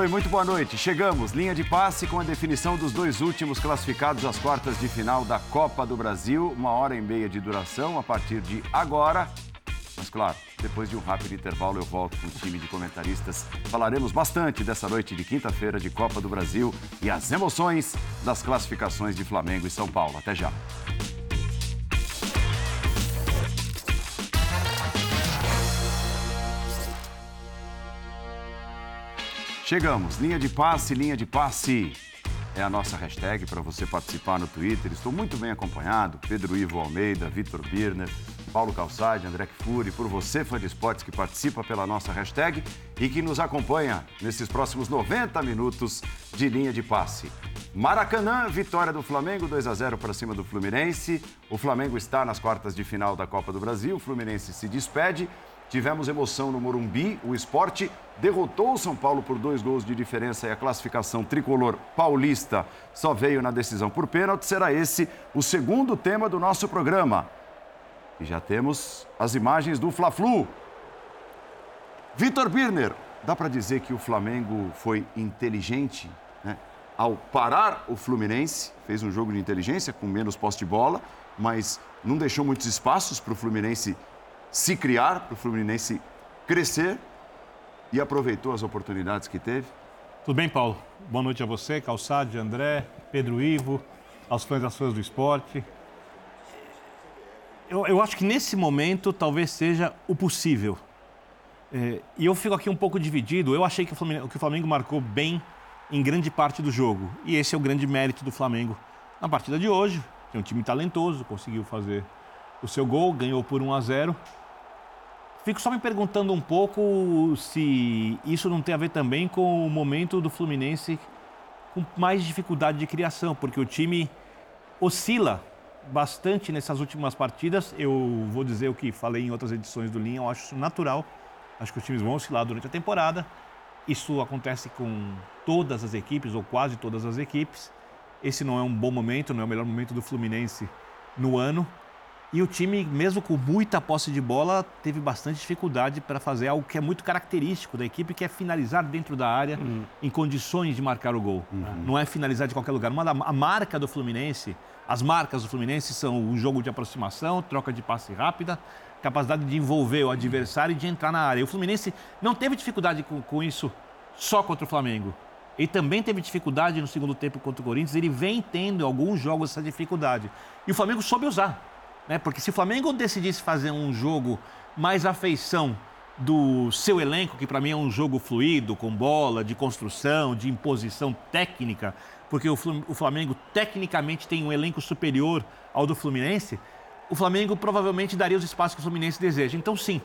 Oi, muito boa noite. Chegamos, linha de passe com a definição dos dois últimos classificados às quartas de final da Copa do Brasil. Uma hora e meia de duração a partir de agora. Mas claro, depois de um rápido intervalo eu volto com o time de comentaristas. Falaremos bastante dessa noite de quinta-feira de Copa do Brasil e as emoções das classificações de Flamengo e São Paulo. Até já. Chegamos, linha de passe, linha de passe. É a nossa hashtag para você participar no Twitter. Estou muito bem acompanhado. Pedro Ivo Almeida, Vitor Birner, Paulo Calçade, André Kfouri, por você, fã de esportes, que participa pela nossa hashtag e que nos acompanha nesses próximos 90 minutos de linha de passe. Maracanã, vitória do Flamengo, 2 a 0 para cima do Fluminense. O Flamengo está nas quartas de final da Copa do Brasil. O Fluminense se despede. Tivemos emoção no Morumbi. O esporte derrotou o São Paulo por dois gols de diferença e a classificação tricolor paulista só veio na decisão por pênalti. Será esse o segundo tema do nosso programa. E já temos as imagens do Fla-Flu. Vitor Birner, dá para dizer que o Flamengo foi inteligente né? ao parar o Fluminense, fez um jogo de inteligência com menos posse de bola, mas não deixou muitos espaços para o Fluminense se criar, para o Fluminense crescer e aproveitou as oportunidades que teve? Tudo bem, Paulo? Boa noite a você, Calçade, André, Pedro Ivo, aos fãs das do esporte. Eu, eu acho que nesse momento talvez seja o possível. É, e eu fico aqui um pouco dividido. Eu achei que o, Flamengo, que o Flamengo marcou bem em grande parte do jogo. E esse é o grande mérito do Flamengo na partida de hoje. Tem um time talentoso, conseguiu fazer o seu gol, ganhou por 1 a 0. Fico só me perguntando um pouco se isso não tem a ver também com o momento do Fluminense com mais dificuldade de criação, porque o time oscila bastante nessas últimas partidas. Eu vou dizer o que falei em outras edições do Linha, eu acho isso natural. Acho que os times vão oscilar durante a temporada. Isso acontece com todas as equipes, ou quase todas as equipes. Esse não é um bom momento, não é o melhor momento do Fluminense no ano. E o time, mesmo com muita posse de bola, teve bastante dificuldade para fazer algo que é muito característico da equipe, que é finalizar dentro da área uhum. em condições de marcar o gol. Uhum. Não é finalizar de qualquer lugar. Uma da, a marca do Fluminense, as marcas do Fluminense são o jogo de aproximação, troca de passe rápida, capacidade de envolver o adversário e de entrar na área. E o Fluminense não teve dificuldade com, com isso só contra o Flamengo. Ele também teve dificuldade no segundo tempo contra o Corinthians. Ele vem tendo alguns jogos essa dificuldade. E o Flamengo soube usar. Né? Porque se o Flamengo decidisse fazer um jogo mais afeição do seu elenco, que para mim é um jogo fluido, com bola, de construção, de imposição técnica, porque o Flamengo tecnicamente tem um elenco superior ao do Fluminense, o Flamengo provavelmente daria os espaços que o Fluminense deseja. Então, sim,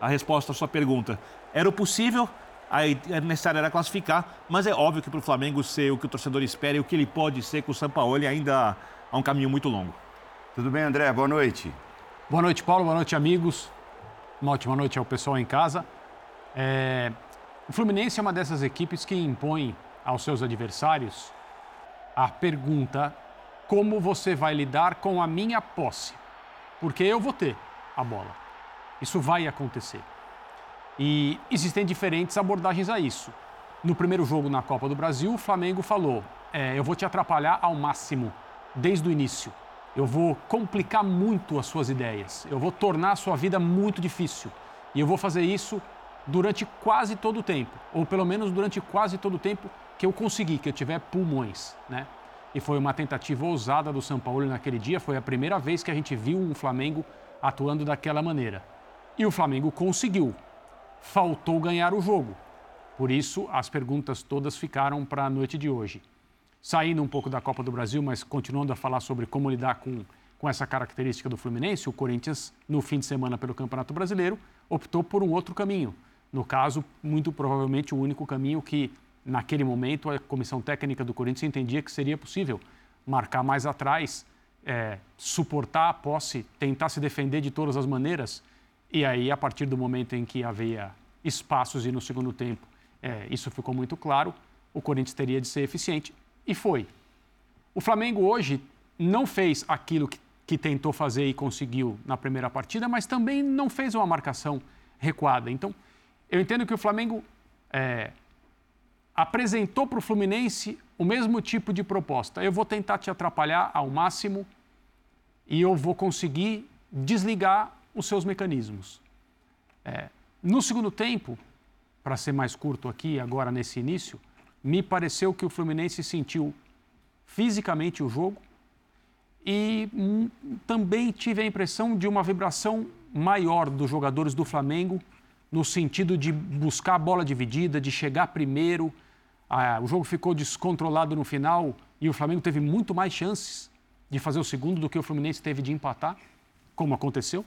a resposta à sua pergunta era o possível, aí é necessário era classificar, mas é óbvio que para o Flamengo ser o que o torcedor espera e o que ele pode ser com o Sampaoli ainda há um caminho muito longo. Tudo bem, André? Boa noite. Boa noite, Paulo. Boa noite, amigos. Uma ótima noite ao pessoal em casa. É... O Fluminense é uma dessas equipes que impõe aos seus adversários a pergunta: como você vai lidar com a minha posse? Porque eu vou ter a bola. Isso vai acontecer. E existem diferentes abordagens a isso. No primeiro jogo na Copa do Brasil, o Flamengo falou: é, eu vou te atrapalhar ao máximo, desde o início eu vou complicar muito as suas ideias, eu vou tornar a sua vida muito difícil. E eu vou fazer isso durante quase todo o tempo, ou pelo menos durante quase todo o tempo que eu conseguir, que eu tiver pulmões, né? E foi uma tentativa ousada do São Paulo naquele dia, foi a primeira vez que a gente viu um Flamengo atuando daquela maneira. E o Flamengo conseguiu. Faltou ganhar o jogo. Por isso, as perguntas todas ficaram para a noite de hoje saindo um pouco da Copa do Brasil, mas continuando a falar sobre como lidar com, com essa característica do Fluminense, o Corinthians, no fim de semana pelo Campeonato Brasileiro, optou por um outro caminho. No caso, muito provavelmente o único caminho que, naquele momento, a comissão técnica do Corinthians entendia que seria possível marcar mais atrás, é, suportar a posse, tentar se defender de todas as maneiras. E aí, a partir do momento em que havia espaços e no segundo tempo é, isso ficou muito claro, o Corinthians teria de ser eficiente e foi. O Flamengo hoje não fez aquilo que, que tentou fazer e conseguiu na primeira partida, mas também não fez uma marcação recuada. Então, eu entendo que o Flamengo é, apresentou para o Fluminense o mesmo tipo de proposta. Eu vou tentar te atrapalhar ao máximo e eu vou conseguir desligar os seus mecanismos. É, no segundo tempo, para ser mais curto aqui, agora nesse início, me pareceu que o Fluminense sentiu fisicamente o jogo e hum, também tive a impressão de uma vibração maior dos jogadores do Flamengo no sentido de buscar a bola dividida, de chegar primeiro. Ah, o jogo ficou descontrolado no final e o Flamengo teve muito mais chances de fazer o segundo do que o Fluminense teve de empatar, como aconteceu,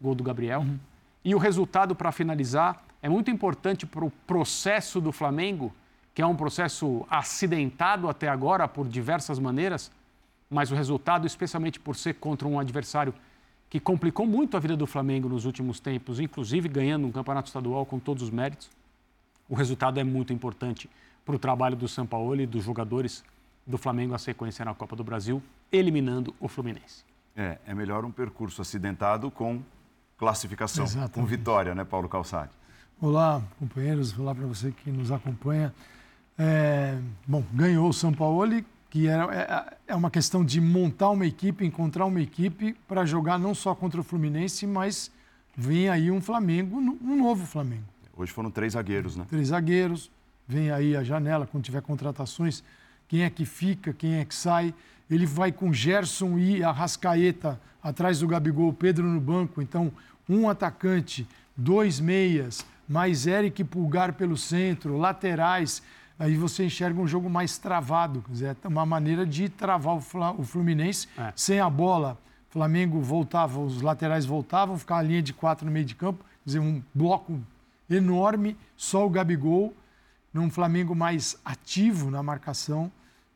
gol do Gabriel. Uhum. E o resultado, para finalizar, é muito importante para o processo do Flamengo, que é um processo acidentado até agora por diversas maneiras, mas o resultado, especialmente por ser contra um adversário que complicou muito a vida do Flamengo nos últimos tempos, inclusive ganhando um campeonato estadual com todos os méritos, o resultado é muito importante para o trabalho do São Paulo e dos jogadores do Flamengo a sequência na Copa do Brasil, eliminando o Fluminense. É, é melhor um percurso acidentado com classificação, Exatamente. com vitória, né, Paulo Calçade? Olá, companheiros, olá para você que nos acompanha. É, bom, ganhou o São Paulo, que é, é, uma questão de montar uma equipe, encontrar uma equipe para jogar não só contra o Fluminense, mas vem aí um Flamengo, um novo Flamengo. Hoje foram três zagueiros, né? Três zagueiros, vem aí a janela, quando tiver contratações, quem é que fica, quem é que sai. Ele vai com Gerson e Arrascaeta atrás do Gabigol, Pedro no banco. Então, um atacante, dois meias, mais Eric Pulgar pelo centro, laterais. Aí você enxerga um jogo mais travado. Quer dizer, é uma maneira de travar o Fluminense é. sem a bola. O Flamengo voltava, os laterais voltavam, ficava a linha de quatro no meio de campo. Quer dizer, um bloco enorme, só o Gabigol, num Flamengo mais ativo na marcação.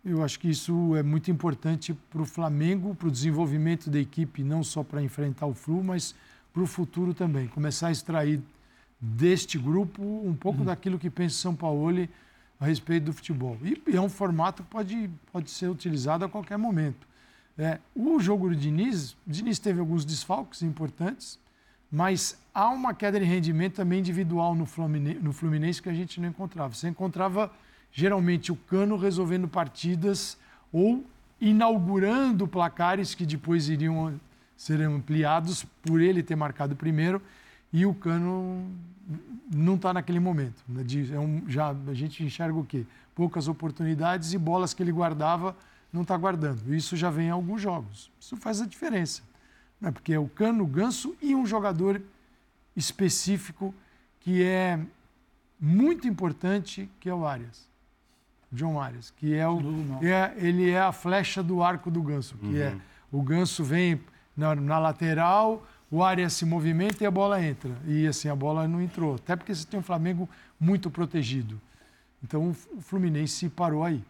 Eu acho que isso é muito importante para o Flamengo, para o desenvolvimento da equipe, não só para enfrentar o Flu, mas para o futuro também. Começar a extrair deste grupo um pouco uhum. daquilo que pensa São Paulo a respeito do futebol. E, é um formato que pode, pode ser utilizado a qualquer momento. É, o jogo do Diniz, o Diniz teve alguns desfalques importantes, mas há uma queda de rendimento também individual no Fluminense, no Fluminense que a gente não encontrava. Você encontrava geralmente o Cano resolvendo partidas ou inaugurando placares que depois iriam ser ampliados por ele ter marcado primeiro e o Cano não está naquele momento. Né? É um, já a gente enxerga o quê? Poucas oportunidades e bolas que ele guardava não está guardando. Isso já vem em alguns jogos. Isso faz a diferença. Né? Porque é o Cano, o Ganso e um jogador específico que é muito importante, que é o Arias. John Arias, que é o, é, ele é a flecha do arco do ganso, que é, uhum. é o ganso vem na, na, lateral, o Arias se movimenta e a bola entra. E assim, a bola não entrou, até porque você tem um Flamengo muito protegido. Então o Fluminense parou aí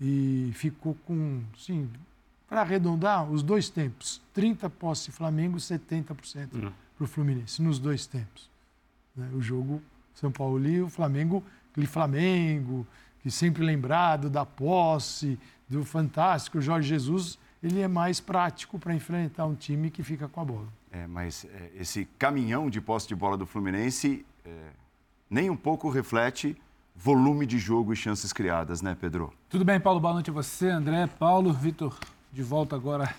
e ficou com, sim, para arredondar, os dois tempos, 30 posse Flamengo, 70% uhum. para o Fluminense, nos dois tempos. Né? O jogo São Paulo e o Flamengo, aquele Flamengo, que sempre lembrado da posse, do fantástico Jorge Jesus, ele é mais prático para enfrentar um time que fica com a bola. É, mas é, esse caminhão de posse de bola do Fluminense é, nem um pouco reflete volume de jogo e chances criadas, né, Pedro? Tudo bem, Paulo? Boa noite a você, André, Paulo, Vitor, de volta agora.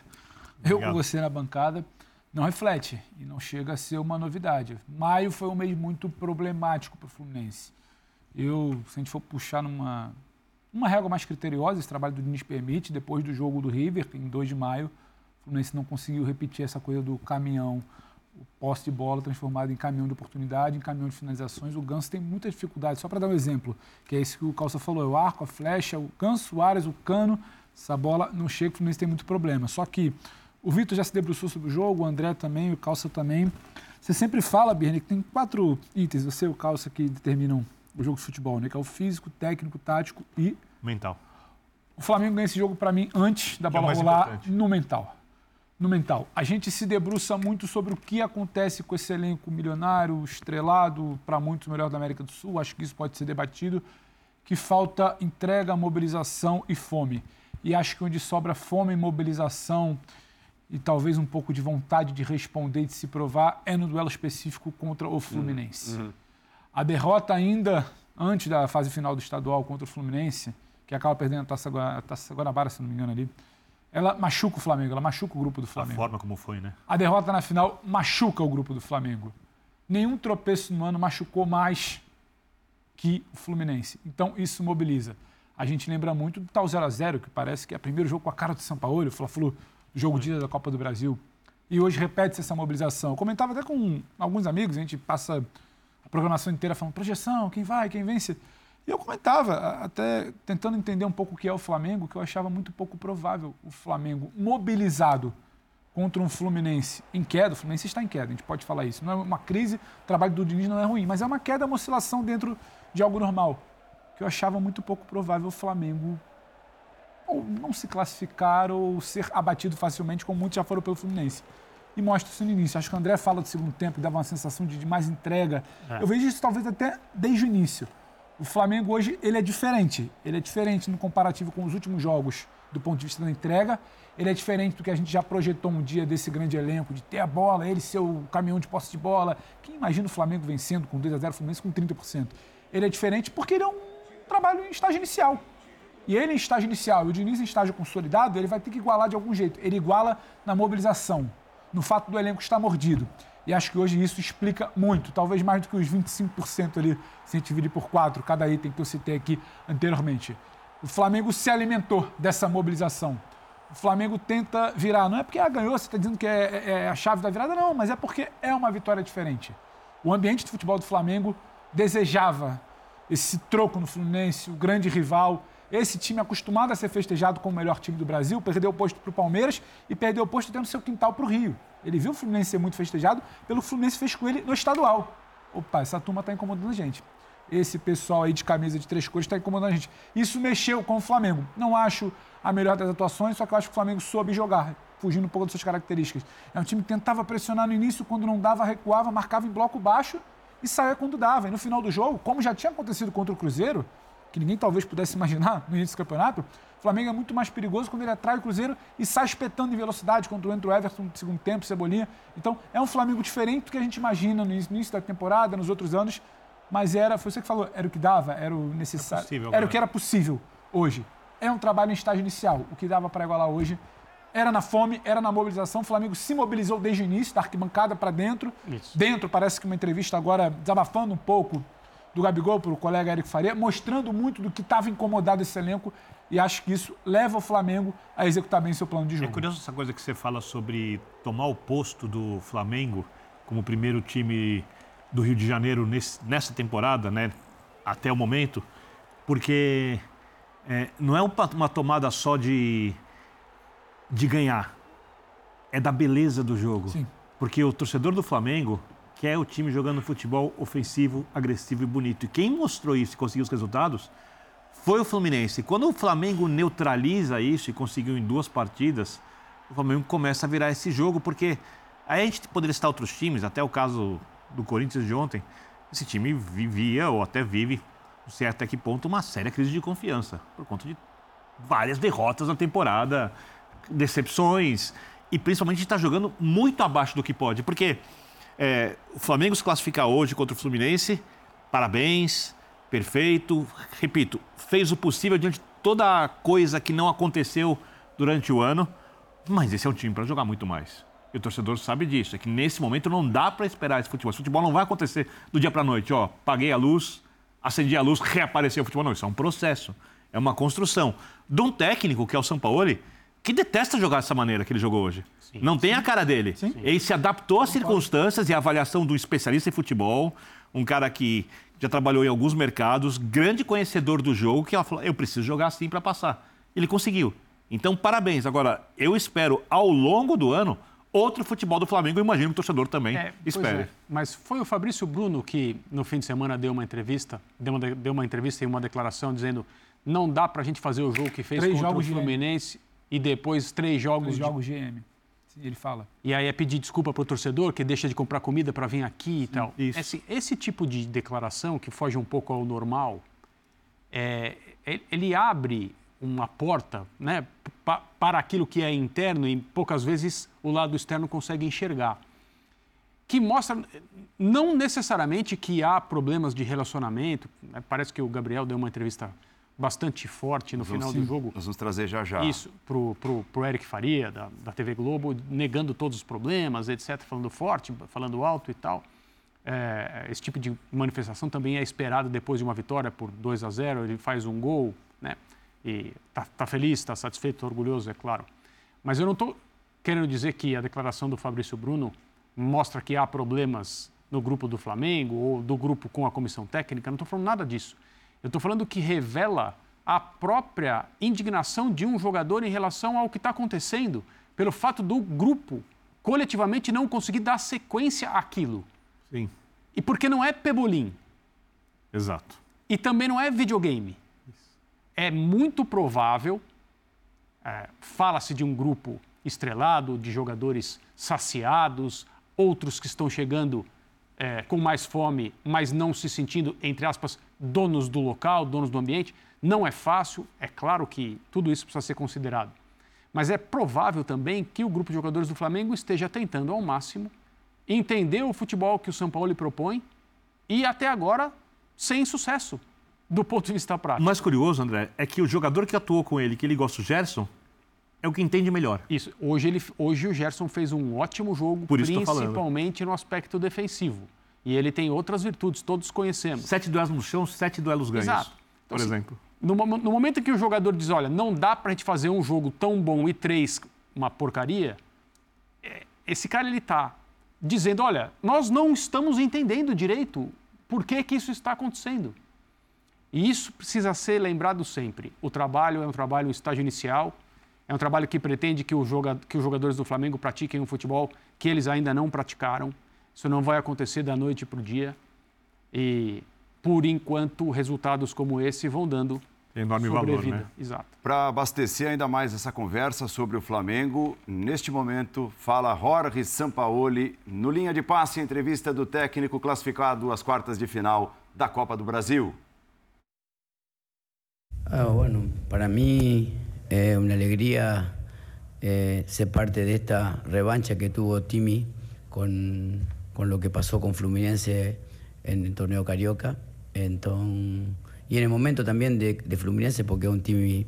Eu com você na bancada. Não reflete e não chega a ser uma novidade. Maio foi um mês muito problemático para o Fluminense. Eu, se a gente for puxar numa uma régua mais criteriosa, esse trabalho do Diniz permite, depois do jogo do River, em 2 de maio, o Fluminense não conseguiu repetir essa coisa do caminhão, o poste de bola transformado em caminhão de oportunidade, em caminhão de finalizações. O Ganso tem muita dificuldade. Só para dar um exemplo, que é isso que o Calça falou, é o arco, a flecha, o Ganso, o Ares, o Cano, essa bola não chega, o Fluminense tem muito problema. Só que o Vitor já se debruçou sobre o jogo, o André também, o Calça também. Você sempre fala, Birne, que tem quatro itens, você e o Calça, que determinam o jogo de futebol, né? Que é o físico, técnico, tático e mental. O Flamengo ganha esse jogo para mim antes da é bola é rolar importante. no mental. No mental. A gente se debruça muito sobre o que acontece com esse elenco milionário, estrelado, para muitos melhor da América do Sul. Acho que isso pode ser debatido. Que falta entrega, mobilização e fome. E acho que onde sobra fome, mobilização e talvez um pouco de vontade de responder e de se provar é no duelo específico contra o Fluminense. Uhum. uhum. A derrota ainda antes da fase final do estadual contra o Fluminense, que acaba perdendo a Taça, a Taça Guanabara, se não me engano ali, ela machuca o Flamengo, ela machuca o grupo do Flamengo. A forma como foi, né? A derrota na final machuca o grupo do Flamengo. Nenhum tropeço no ano machucou mais que o Fluminense. Então isso mobiliza. A gente lembra muito do tal 0 a 0 que parece que é o primeiro jogo com a cara do São Paulo, o Fla-Flu, jogo dia da Copa do Brasil. E hoje repete-se essa mobilização. Eu comentava até com alguns amigos, a gente passa a programação inteira falando projeção, quem vai, quem vence. E eu comentava, até tentando entender um pouco o que é o Flamengo, que eu achava muito pouco provável o Flamengo mobilizado contra um Fluminense em queda. O Fluminense está em queda, a gente pode falar isso. Não é uma crise, o trabalho do Diniz não é ruim, mas é uma queda, uma oscilação dentro de algo normal. Que eu achava muito pouco provável o Flamengo ou não se classificar ou ser abatido facilmente, como muitos já foram pelo Fluminense. E mostra isso no início. Acho que o André fala do segundo tempo, dava uma sensação de, de mais entrega. É. Eu vejo isso talvez até desde o início. O Flamengo hoje ele é diferente. Ele é diferente no comparativo com os últimos jogos do ponto de vista da entrega. Ele é diferente do que a gente já projetou um dia desse grande elenco, de ter a bola, ele ser o caminhão de posse de bola. Quem imagina o Flamengo vencendo com 2 a 0 o Fluminense com 30%? Ele é diferente porque ele é um trabalho em estágio inicial. E ele em estágio inicial e o Diniz em estágio consolidado, ele vai ter que igualar de algum jeito. Ele iguala na mobilização, no fato do elenco estar mordido. E acho que hoje isso explica muito, talvez mais do que os 25% ali, se a gente dividir por quatro, cada item que eu citei aqui anteriormente. O Flamengo se alimentou dessa mobilização. O Flamengo tenta virar. Não é porque ah, ganhou, você está dizendo que é, é, é, a chave da virada, não, mas é porque é uma vitória diferente. O ambiente de futebol do Flamengo desejava esse troco no Fluminense, o grande rival. Esse time acostumado a ser festejado como o melhor time do Brasil, perdeu o posto para o Palmeiras e perdeu o posto dentro do seu quintal para o Rio. Ele viu o Fluminense ser muito festejado, pelo Fluminense fez com ele no estadual. Opa, essa turma está incomodando a gente. Esse pessoal aí de camisa de três cores está incomodando a gente. Isso mexeu com o Flamengo. Não acho a melhor das atuações, só que eu acho que o Flamengo soube jogar, fugindo um pouco das suas características. É um time que tentava pressionar no início, quando não dava, recuava, marcava em bloco baixo e saía quando dava. E no final do jogo, como já tinha acontecido contra o Cruzeiro, que ninguém talvez pudesse imaginar no início do campeonato, o Flamengo é muito mais perigoso quando ele atrai o Cruzeiro e sai espetando em velocidade, entra o Everton no segundo tempo, Cebolinha. Então, é um Flamengo diferente do que a gente imagina no início da temporada, nos outros anos, mas era, foi você que falou, era o que dava, era o necessário, possível, era o que era possível hoje. É um trabalho em estágio inicial, o que dava para igualar hoje era na fome, era na mobilização. O Flamengo se mobilizou desde o início, da arquibancada para dentro. Isso. Dentro, parece que uma entrevista agora desabafando um pouco do Gabigol para o colega Eric Faria, mostrando muito do que estava incomodado esse elenco e acho que isso leva o Flamengo a executar bem seu plano de é jogo. É curioso essa coisa que você fala sobre tomar o posto do Flamengo como primeiro time do Rio de Janeiro nesse, nessa temporada, né, até o momento, porque é, não é uma tomada só de, de ganhar, é da beleza do jogo. Sim. Porque o torcedor do Flamengo quer o time jogando futebol ofensivo, agressivo e bonito. E quem mostrou isso e conseguiu os resultados foi o Fluminense. Quando o Flamengo neutraliza isso e conseguiu em duas partidas, o Flamengo começa a virar esse jogo, porque aí a gente poderia citar outros times, até o caso do Corinthians de ontem. Esse time vivia, ou até vive, não sei até que ponto, uma séria crise de confiança, por conta de várias derrotas na temporada, decepções, e principalmente está jogando muito abaixo do que pode. Porque é, o Flamengo se classificar hoje contra o Fluminense, parabéns, perfeito. Repito, fez o possível diante de toda a coisa que não aconteceu durante o ano, mas esse é um time para jogar muito mais. E o torcedor sabe disso, é que nesse momento não dá para esperar esse futebol. Esse futebol não vai acontecer do dia para a noite, ó, paguei a luz, acendi a luz, reapareceu o futebol. Não, isso é um processo, é uma construção. De um técnico, que é o Sampaoli, que detesta jogar dessa maneira que ele jogou hoje. Sim, não tem sim. a cara dele. Sim. Ele se adaptou às circunstâncias e à avaliação do especialista em futebol, um cara que já trabalhou em alguns mercados, grande conhecedor do jogo, que ela falou, eu preciso jogar assim para passar. Ele conseguiu. Então, parabéns. Agora, eu espero, ao longo do ano, outro futebol do Flamengo. Eu imagino que o torcedor também é, espere. É. Mas foi o Fabrício Bruno que, no fim de semana, deu uma entrevista, deu uma, deu uma entrevista e uma declaração dizendo não dá para a gente fazer o jogo que fez três contra o Fluminense. E depois três jogos... Três jogos de... GM ele fala. E aí é pedir desculpa para o torcedor que deixa de comprar comida para vir aqui e tal. Isso. Esse, esse, tipo de declaração, que foge um pouco ao normal, é, ele abre uma porta né, para aquilo que é interno e poucas vezes o lado externo consegue enxergar. que mostra não necessariamente que há problemas de relacionamento. Né? Parece que o Gabriel deu uma entrevista bastante forte no final sim, do jogo. Nós vamos trazer já já. Isso, para o Eric Faria, da, da TV Globo, negando todos os problemas, etc., falando forte, falando alto e tal. É, esse tipo de manifestação também é esperado depois de uma vitória por 2 a 0, ele faz um gol, né? E está tá feliz, está satisfeito, orgulhoso, é claro. Mas eu não estou querendo dizer que a declaração do Fabrício Bruno mostra que há problemas no grupo do Flamengo ou do grupo com a comissão técnica, não estou falando nada disso. Eu estou falando que revela a própria indignação de um jogador em relação ao que está acontecendo, pelo fato do grupo coletivamente não conseguir dar sequência àquilo. Sim. E porque não é pebolim. Exato. E também não é videogame. É muito provável, é, fala-se de um grupo estrelado, de jogadores saciados, outros que estão chegando é, com mais fome, mas não se sentindo, entre aspas, donos do local, donos do ambiente. Não é fácil, é claro que tudo isso precisa ser considerado. Mas é provável também que o grupo de jogadores do Flamengo esteja tentando ao máximo entender o futebol que o São Paulo lhe propõe e até agora sem sucesso do ponto de vista prático. O mais curioso, André, é que o jogador que atuou com ele, que ele gosta, o Gerson, é o que entende melhor. Isso. Hoje, ele, hoje o Gerson fez um ótimo jogo, principalmente no aspecto defensivo. E ele tem outras virtudes, todos conhecemos. Sete duelos no chão, sete duelos ganhos. Exato. Então, por assim, exemplo. No, no, momento que o jogador diz, olha, não dá para a gente fazer um jogo tão bom e três uma porcaria, é, esse cara ele está dizendo, olha, nós não estamos entendendo direito por que, que isso está acontecendo. E isso precisa ser lembrado sempre. O trabalho é um trabalho um estágio inicial, é um trabalho que pretende que, joga, que os jogadores do Flamengo pratiquem um futebol que eles ainda não praticaram. Isso não vai acontecer da noite para o dia. E, por enquanto, resultados como esse vão dando enorme valor, né? Exato. Para abastecer ainda mais essa conversa sobre o Flamengo, neste momento fala Jorge Sampaoli no linha de passe, entrevista do técnico classificado às quartas de final da Copa do Brasil. Ah, bueno, para mí Es una alegría eh, ser parte de esta revancha que tuvo Timi con, lo que pasó con Fluminense en el torneo Carioca. Entonces, y en el momento también de, Fluminense, porque es un Timi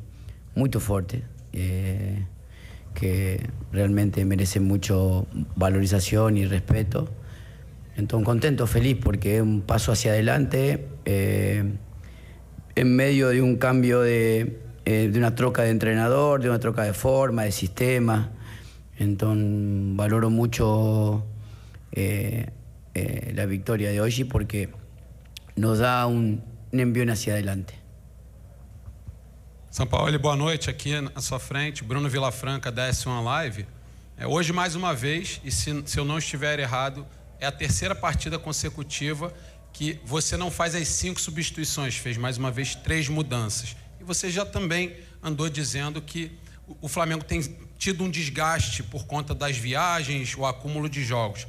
muy fuerte, eh, que realmente merece mucho valorización y respeto. Entonces, contento, feliz, porque es un paso hacia adelante, eh, en medio de un cambio de, eh, de una troca de entrenador, de una troca de forma, de sistema. Entonces valoro mucho eh, eh, la victoria de hoy porque nos dá um, um envio hacia adelante. São Paulo, boa noite. Aqui na sua frente, Bruno Vilafranca da S1 Live. É, hoje, mais uma vez, e se, se eu não estiver errado, é a terceira partida consecutiva que você não faz as cinco substituições, fez mais uma vez três mudanças. E você já também andou dizendo que o Flamengo tem tido um desgaste por conta das viagens, o acúmulo de jogos.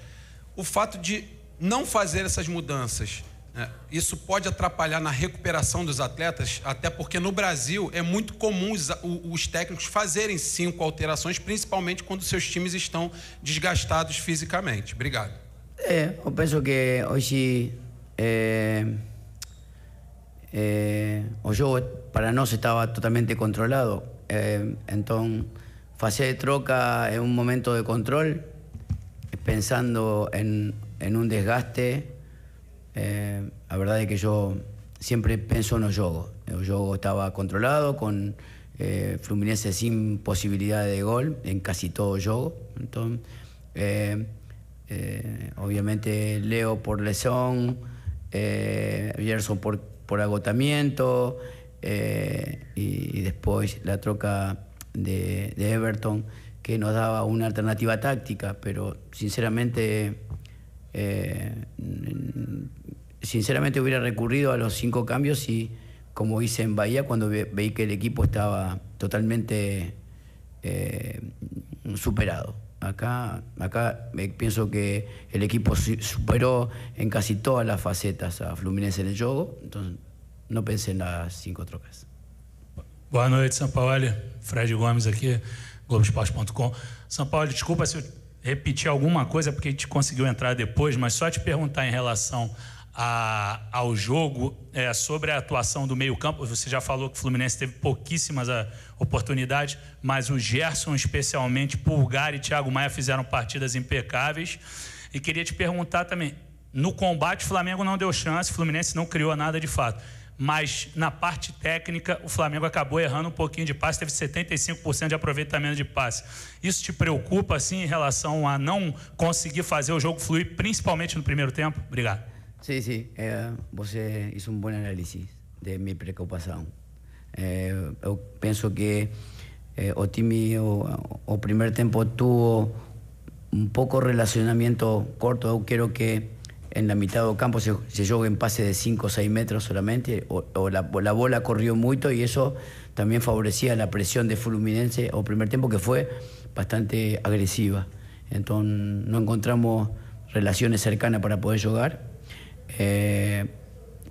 O fato de não fazer essas mudanças, né, isso pode atrapalhar na recuperação dos atletas, até porque no Brasil é muito comum os, os técnicos fazerem cinco alterações, principalmente quando seus times estão desgastados fisicamente. Obrigado. É, eu penso que hoje. É eh, o yo para se estaba totalmente controlado. Eh, entonces, de troca en un momento de control, pensando en, un desgaste. Eh, la verdad es que yo siempre pienso en. El juego estaba controlado, con eh, Fluminense sin posibilidad de gol en casi todo juego. Entonces, obviamente Leo por lesión, Gerson por por agotamiento eh, y, después la troca de, Everton que nos daba una alternativa táctica, pero sinceramente, eh, sinceramente hubiera recurrido a los cinco cambios y como hice en Bahía cuando veí que el equipo estaba totalmente eh, superado. Acá, acá pienso que el equipo superó en casi todas las facetas a Fluminense en el juego, entonces não pensei nas cinco trocas. Boa noite, São Paulo. Fred Gomes aqui, Globoesporte.com. São Paulo, desculpa se eu repetir alguma coisa, porque a gente conseguiu entrar depois, mas só te perguntar em relação a, ao jogo, é, sobre a atuação do meio-campo. Você já falou que o Fluminense teve pouquíssimas a, ah, oportunidades, mas o Gerson, especialmente, Pulgar e Thiago Maia fizeram partidas impecáveis. E queria te perguntar também: no combate, o Flamengo não deu chance, o Fluminense não criou nada de fato. Mas na parte técnica, o Flamengo acabou errando um pouquinho de passe, teve 75% de aproveitamento de passe. Isso te preocupa, assim, em relação a não conseguir fazer o jogo fluir, principalmente no primeiro tempo? Obrigado. Sí, sí, eh, você hizo un buen análisis de mi preocupación. Eh, que eh, o time o, o primer tiempo tuvo un poco relacionamiento corto. Yo quiero que en la mitad del campo se, se juegue en pase de 5 o 6 metros solamente, o, la, la, bola corrió mucho y eso también favorecía la presión de Fluminense o primer tiempo que fue bastante agresiva. Entonces no encontramos relaciones cercanas para poder jugar eh,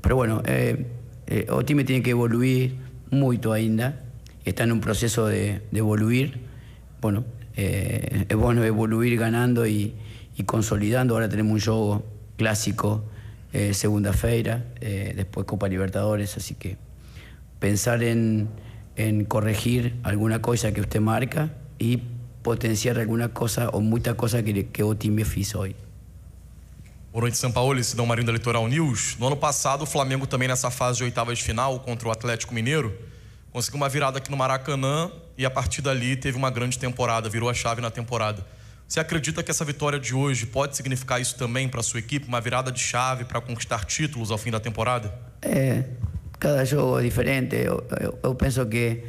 pero bueno, eh, eh, o time tiene que evoluir mucho ainda, está en un proceso de, de evoluir. Bueno, eh, es bueno evoluir ganando y, y, consolidando. Ahora tenemos un juego clásico, eh, segunda feira, eh, después Copa Libertadores, así que pensar en, en corregir alguna cosa que usted marca y potenciar alguna cosa o muchas cosas que, que o time hizo hoy. Boa noite, São Paulo, Sidão Marinho da Litoral News. No ano passado, o Flamengo também nessa fase de oitavas de final contra o Atlético Mineiro, conseguiu uma virada aqui no Maracanã e a partir dali teve uma grande temporada, virou a chave na temporada. Você acredita que essa vitória de hoje pode significar isso também para a sua equipe, uma virada de chave para conquistar títulos ao fim da temporada? É, cada jogo é diferente. Eu, eu, eu penso que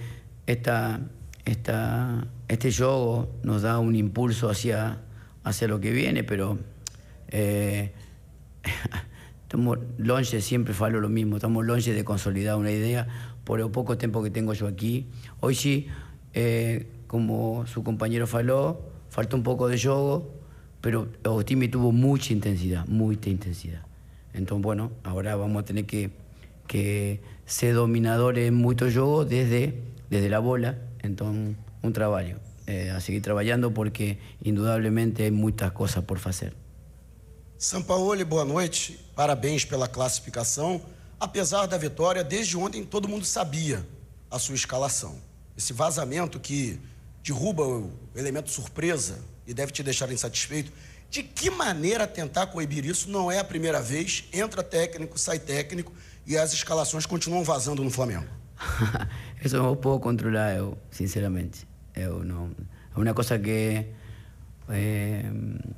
esta, esta, este jogo nos dá um impulso hacia, hacia o que viene, pero Eh, estamos longe, siempre falo lo mismo, estamos longe de consolidar una idea por el poco tiempo que tengo yo aquí. Hoy sí, eh, como su compañero faló, falta un poco de juego, pero time tuvo mucha intensidad, mucha intensidad. Entonces, bueno, ahora vamos a tener que, que ser dominadores en mucho juego desde, desde la bola. Entonces, un trabajo. Eh, a seguir trabajando porque indudablemente hay muchas cosas por hacer. Sampaoli, boa noite. Parabéns pela classificação. Apesar da vitória, desde ontem todo mundo sabia a sua escalação. Esse vazamento que derruba o elemento surpresa e deve te deixar insatisfeito. De que maneira tentar coibir isso? Não é a primeira vez. Entra técnico, sai técnico e as escalações continuam vazando no Flamengo. isso eu não posso controlar, eu, sinceramente. Eu não. É uma coisa que eh,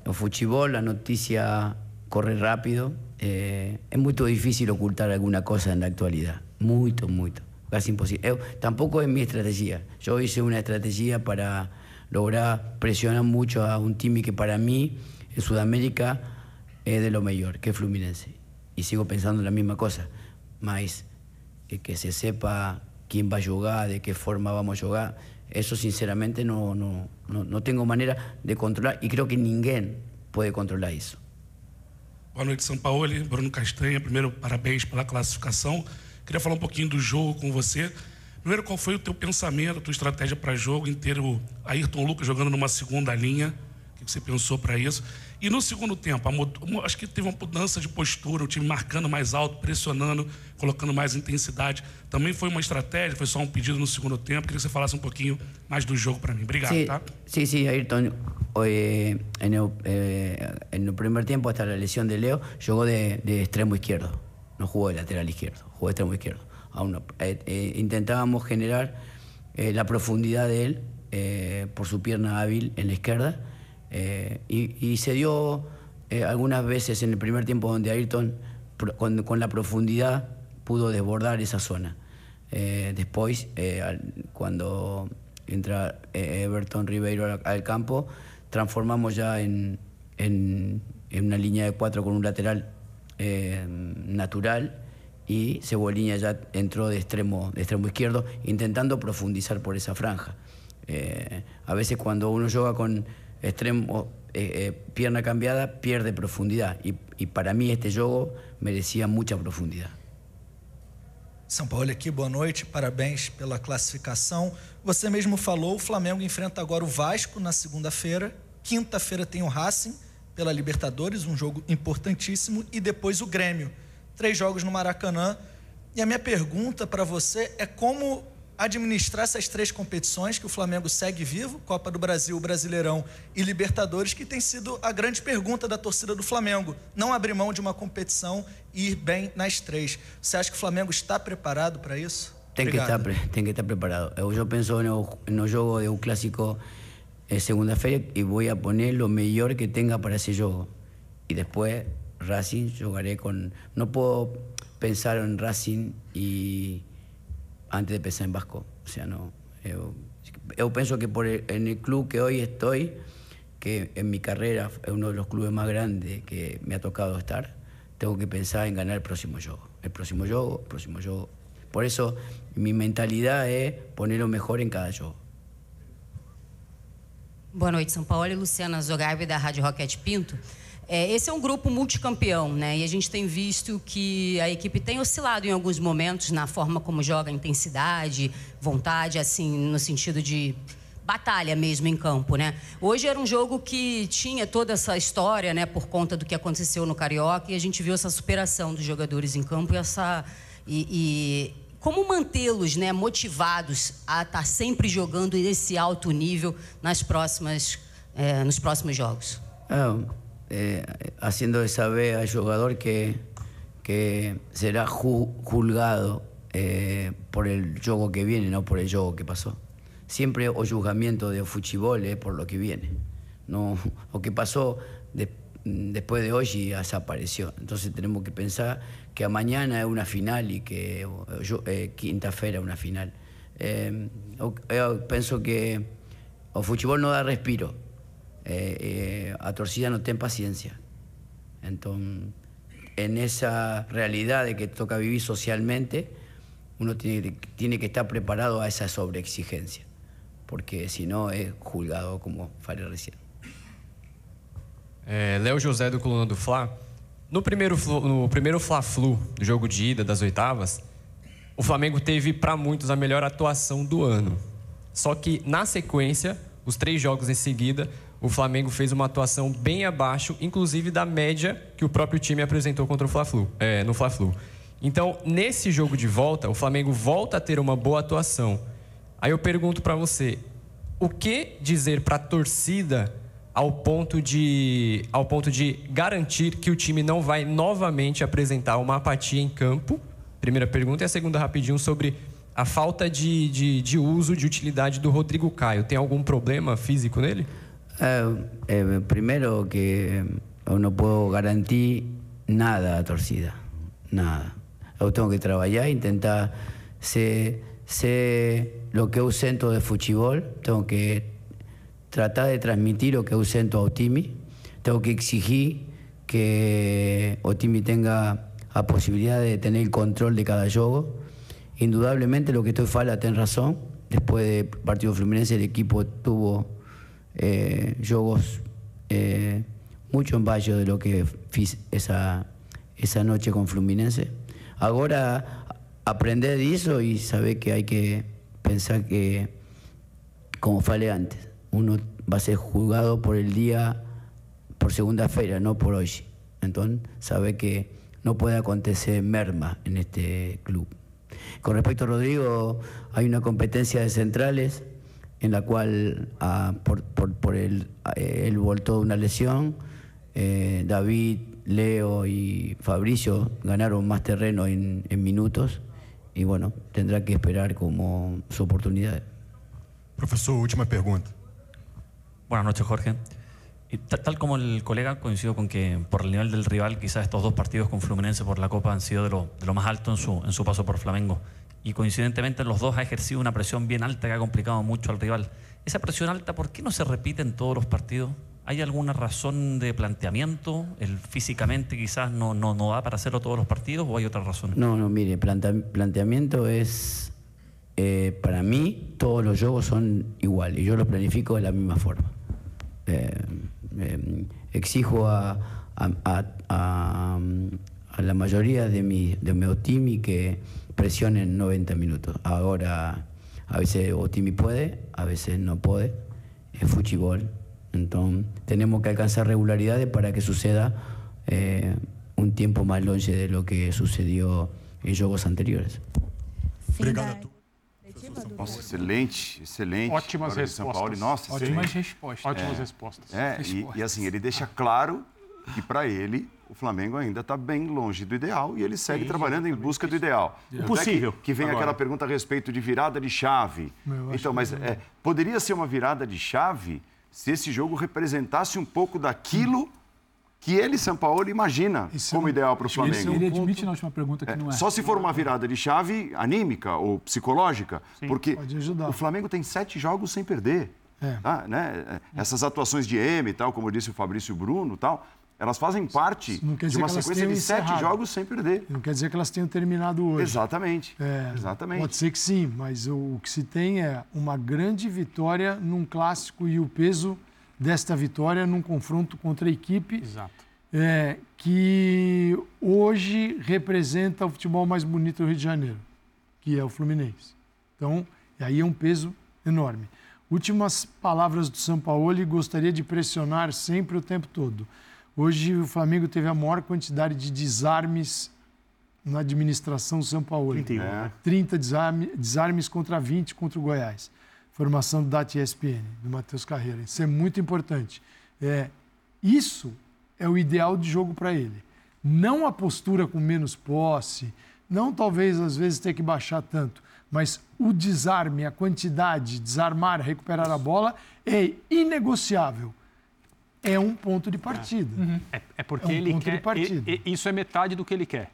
o fuchibol, la noticia corre rápido. Eh, es muy difícil ocultar alguna cosa en la actualidad. Muy, muy, casi imposible. tampoco es mi estrategia. Yo hice una estrategia para lograr presionar mucho a un team que para mí en Sudamérica es de lo mejor, que es Fluminense. Y sigo pensando la misma cosa. Más que, que se sepa quién va a jugar, de qué forma vamos a jugar eso sinceramente no, no, no, no tengo maneira de controlar e creo que ninguém pode controlar isso. Boa noite, São Paulo. Bruno Castanha. Primeiro, parabéns pela classificação. Queria falar um pouquinho do jogo com você. Primeiro, qual foi o teu pensamento, a tua estratégia para jogo inteiro? Ayrton Lucas jogando numa segunda linha. O que você pensou para isso? E no segundo tempo, acho que teve uma mudança de postura, o time marcando mais alto, pressionando, colocando mais intensidade. Também foi uma estratégia, foi só um pedido no segundo tempo. Queria que você falasse um pouquinho mais do jogo para mim. Obrigado, sí, tá? Sí, sí, Ayrton. Eh, en, el, eh, en el primer tiempo, hasta la lesión de Leo, jugó de, de extremo izquierdo. No jugó de lateral izquierdo, jugó de extremo izquierdo. Aún no, eh, eh intentábamos generar eh, la profundidad de él eh, por su pierna hábil en la izquierda eh, y, se dio eh, algunas veces en el primer tiempo donde Ayrton, con, la profundidad, pudo desbordar esa zona. Eh, después, cuando entra Everton Ribeiro al, campo, transformamos ya en, en, una línea de cuatro con un lateral natural y Cebolinha ya entró de extremo, extremo izquierdo, intentando profundizar por esa franja. a veces cuando uno juega con extremo, eh, eh, pierna cambiada, pierde profundidade. E, e para mim este jogo merecia muita profundidade. São Paulo aqui, boa noite, parabéns pela classificação. Você mesmo falou, o Flamengo enfrenta agora o Vasco na segunda-feira Quinta-feira tem o Racing pela Libertadores, um jogo importantíssimo, e depois o Grêmio. Três jogos no Maracanã. E a minha pergunta para você é como administrar essas três competições que o Flamengo segue vivo, Copa do Brasil, Brasileirão e Libertadores, que tem sido a grande pergunta da torcida do Flamengo. Não abrir mão de uma competição e ir bem nas três. Você acha que o Flamengo está preparado para isso? Tem que, estar, tem que estar preparado. Eu, eu penso no, no jogo de um clássico eh, segunda-feira e vou a poner o melhor que tenha para esse jogo. E depois Racing jogaré con... No puedo pensar en Racing y antes de pensar en Vasco. O sea, no. Yo, pienso que por en el club que hoy estoy, que en mi carrera es uno de los clubes más grandes que me ha tocado estar, tengo que pensar en ganar el próximo juego. El próximo juego, el próximo juego. Por eso mi mentalidad es poner lo mejor en cada juego. Boa noite, São Paulo. Luciana Zogarbi, da Rádio Roquete Pinto. É, esse é um grupo multicampeão, né? E a gente tem visto que a equipe tem oscilado em alguns momentos na forma como joga, intensidade, vontade, assim, no sentido de batalha mesmo em campo, né? Hoje era um jogo que tinha toda essa história, né, por conta do que aconteceu no Carioca e a gente viu essa superação dos jogadores em campo e essa e, e como mantê-los, né, motivados a estar tá sempre jogando nesse alto nível nas próximas é, nos próximos jogos. É. eh, haciendo saber al jugador que, que será juzgado eh, por el juego que viene, no por el juego que pasó. Siempre o juzgamiento de fútbol es por lo que viene. No, lo que pasó después de hoy y desapareció. Entonces tenemos que pensar que a mañana es una final y que eh, quinta-feira es una final. Eh, yo, pienso que el fútbol no da respiro eh, eh, a torcida no ten paciencia. Entonces, en esa realidad de que toca vivir socialmente, uno tiene, tiene que estar preparado a esa sobreexigencia, porque si no es julgado, como falei recién. É, Léo José do Coluna do Fla. No primeiro, no primeiro Fla-Flu do jogo de ida das oitavas, o Flamengo teve para muitos a melhor atuação do ano. Só que na sequência, os três jogos em seguida, o Flamengo fez uma atuação bem abaixo, inclusive da média que o próprio time apresentou contra o Fla-Flu, é, no Fla-Flu. Então, nesse jogo de volta, o Flamengo volta a ter uma boa atuação. Aí eu pergunto para você, o que dizer para a torcida ao ponto de ao ponto de garantir que o time não vai novamente apresentar uma apatia em campo? Primeira pergunta e a segunda rapidinho sobre a falta de, de, de uso, de utilidade do Rodrigo Caio. Tem algum problema físico nele? Eh, eh, primero que no puedo garantir nada torcida, nada. Tengo que trabajar, intentar ser, lo que es centro de fútbol, tengo que tratar de transmitir lo que es centro a Otimi, tengo que exigir que Otimi tenga la posibilidad de tener el control de cada juego. Indudablemente lo que estoy falta tiene razón. Después del partido Fluminense el equipo tuvo eh, jogos eh, mucho en baixo de lo que fiz esa, esa noche con Fluminense. Ahora aprender de eso y saber que hay que pensar que, como falei antes, uno va a ser juzgado por el día, por segunda feira, no por hoy. Entonces, sabe que no puede acontecer merma en este club. Con respecto a Rodrigo, hay una competencia de centrales en la cual ah, por, por, por el, eh, él voltó una lesión. Eh, David, Leo y Fabricio ganaron más terreno en, en, minutos y bueno, tendrá que esperar como su oportunidad. Profesor, última pregunta. Buenas noches, Jorge. Y tal como el colega, coincido con que por el nivel del rival, quizás estos dos partidos con Fluminense por la Copa han sido de lo, de lo más alto en su, en su paso por Flamengo y coincidentemente los dos ha ejercido una presión bien alta que ha complicado mucho al rival. Esa presión alta, ¿por qué no se repite en todos los partidos? ¿Hay alguna razón de planteamiento? ¿El físicamente quizás no, no, no da para hacerlo todos los partidos o hay otra razón? No, no, mire, planteamiento es, eh, para mí, todos los juegos son iguales y yo los planifico de la misma forma. Eh, eh, exijo a, a, la mayoría de mi, de mi otimi que presión en 90 minutos. Ahora, a veces Otimi puede, a veces no puede. Es fútbol. Entonces, tenemos que alcanzar regularidades para que suceda eh, un tiempo más longe de lo que sucedió en juegos anteriores. Obrigado. Nossa, excelente, excelente. Ótimas de São Paulo. respostas. Nossa, Ótimas excelente. respostas. Ótimas respostas. É, e, e assim, ele deixa claro que para ele o Flamengo ainda está bem longe do ideal e ele segue Sim, trabalhando em busca do ideal. O Tanto é possível, Que, que vem agora. aquela pergunta a respeito de virada de chave. Eu acho Então, mas que- é, poderia ser uma virada de chave se esse jogo representasse um pouco daquilo que ele, São Paulo, imagina como ideal para o Flamengo. Ele admite na última pergunta que não é. Só se for uma virada de chave anímica ou psicológica, porque Pode ajudar. o Flamengo tem sete jogos sem perder. É. tá? Né? Essas atuações de M e tal, como disse o Fabrício Bruno e tal, elas fazem parte de uma sequência de sete encerrado. jogos sem perder. Não quer dizer que elas tenham terminado hoje. Exatamente. É, Exatamente. Pode ser que sim, mas o, o que se tem é uma grande vitória num clássico e o peso desta vitória num confronto contra a equipe Exato. é, que hoje representa o futebol mais bonito do Rio de Janeiro, que é o Fluminense. Então, e aí é um peso enorme. Últimas palavras do São Paulo e gostaria de pressionar sempre o tempo todo. Hoje o Flamengo teve a maior quantidade de desarmes na administração São Paulo. 31, É. né? 30 desarme- desarmes contra 20 contra o Goiás. Formação do DAT ESPN, do Matheus Carreira. Isso é muito importante. É, isso é o ideal de jogo para ele. Não a postura com menos posse, não talvez às vezes ter que baixar tanto, mas o desarme, a quantidade, desarmar, recuperar a bola é inegociável. É um ponto de partida. É, é porque É um ele ponto de quer. partida. e- e- isso é metade do que ele quer.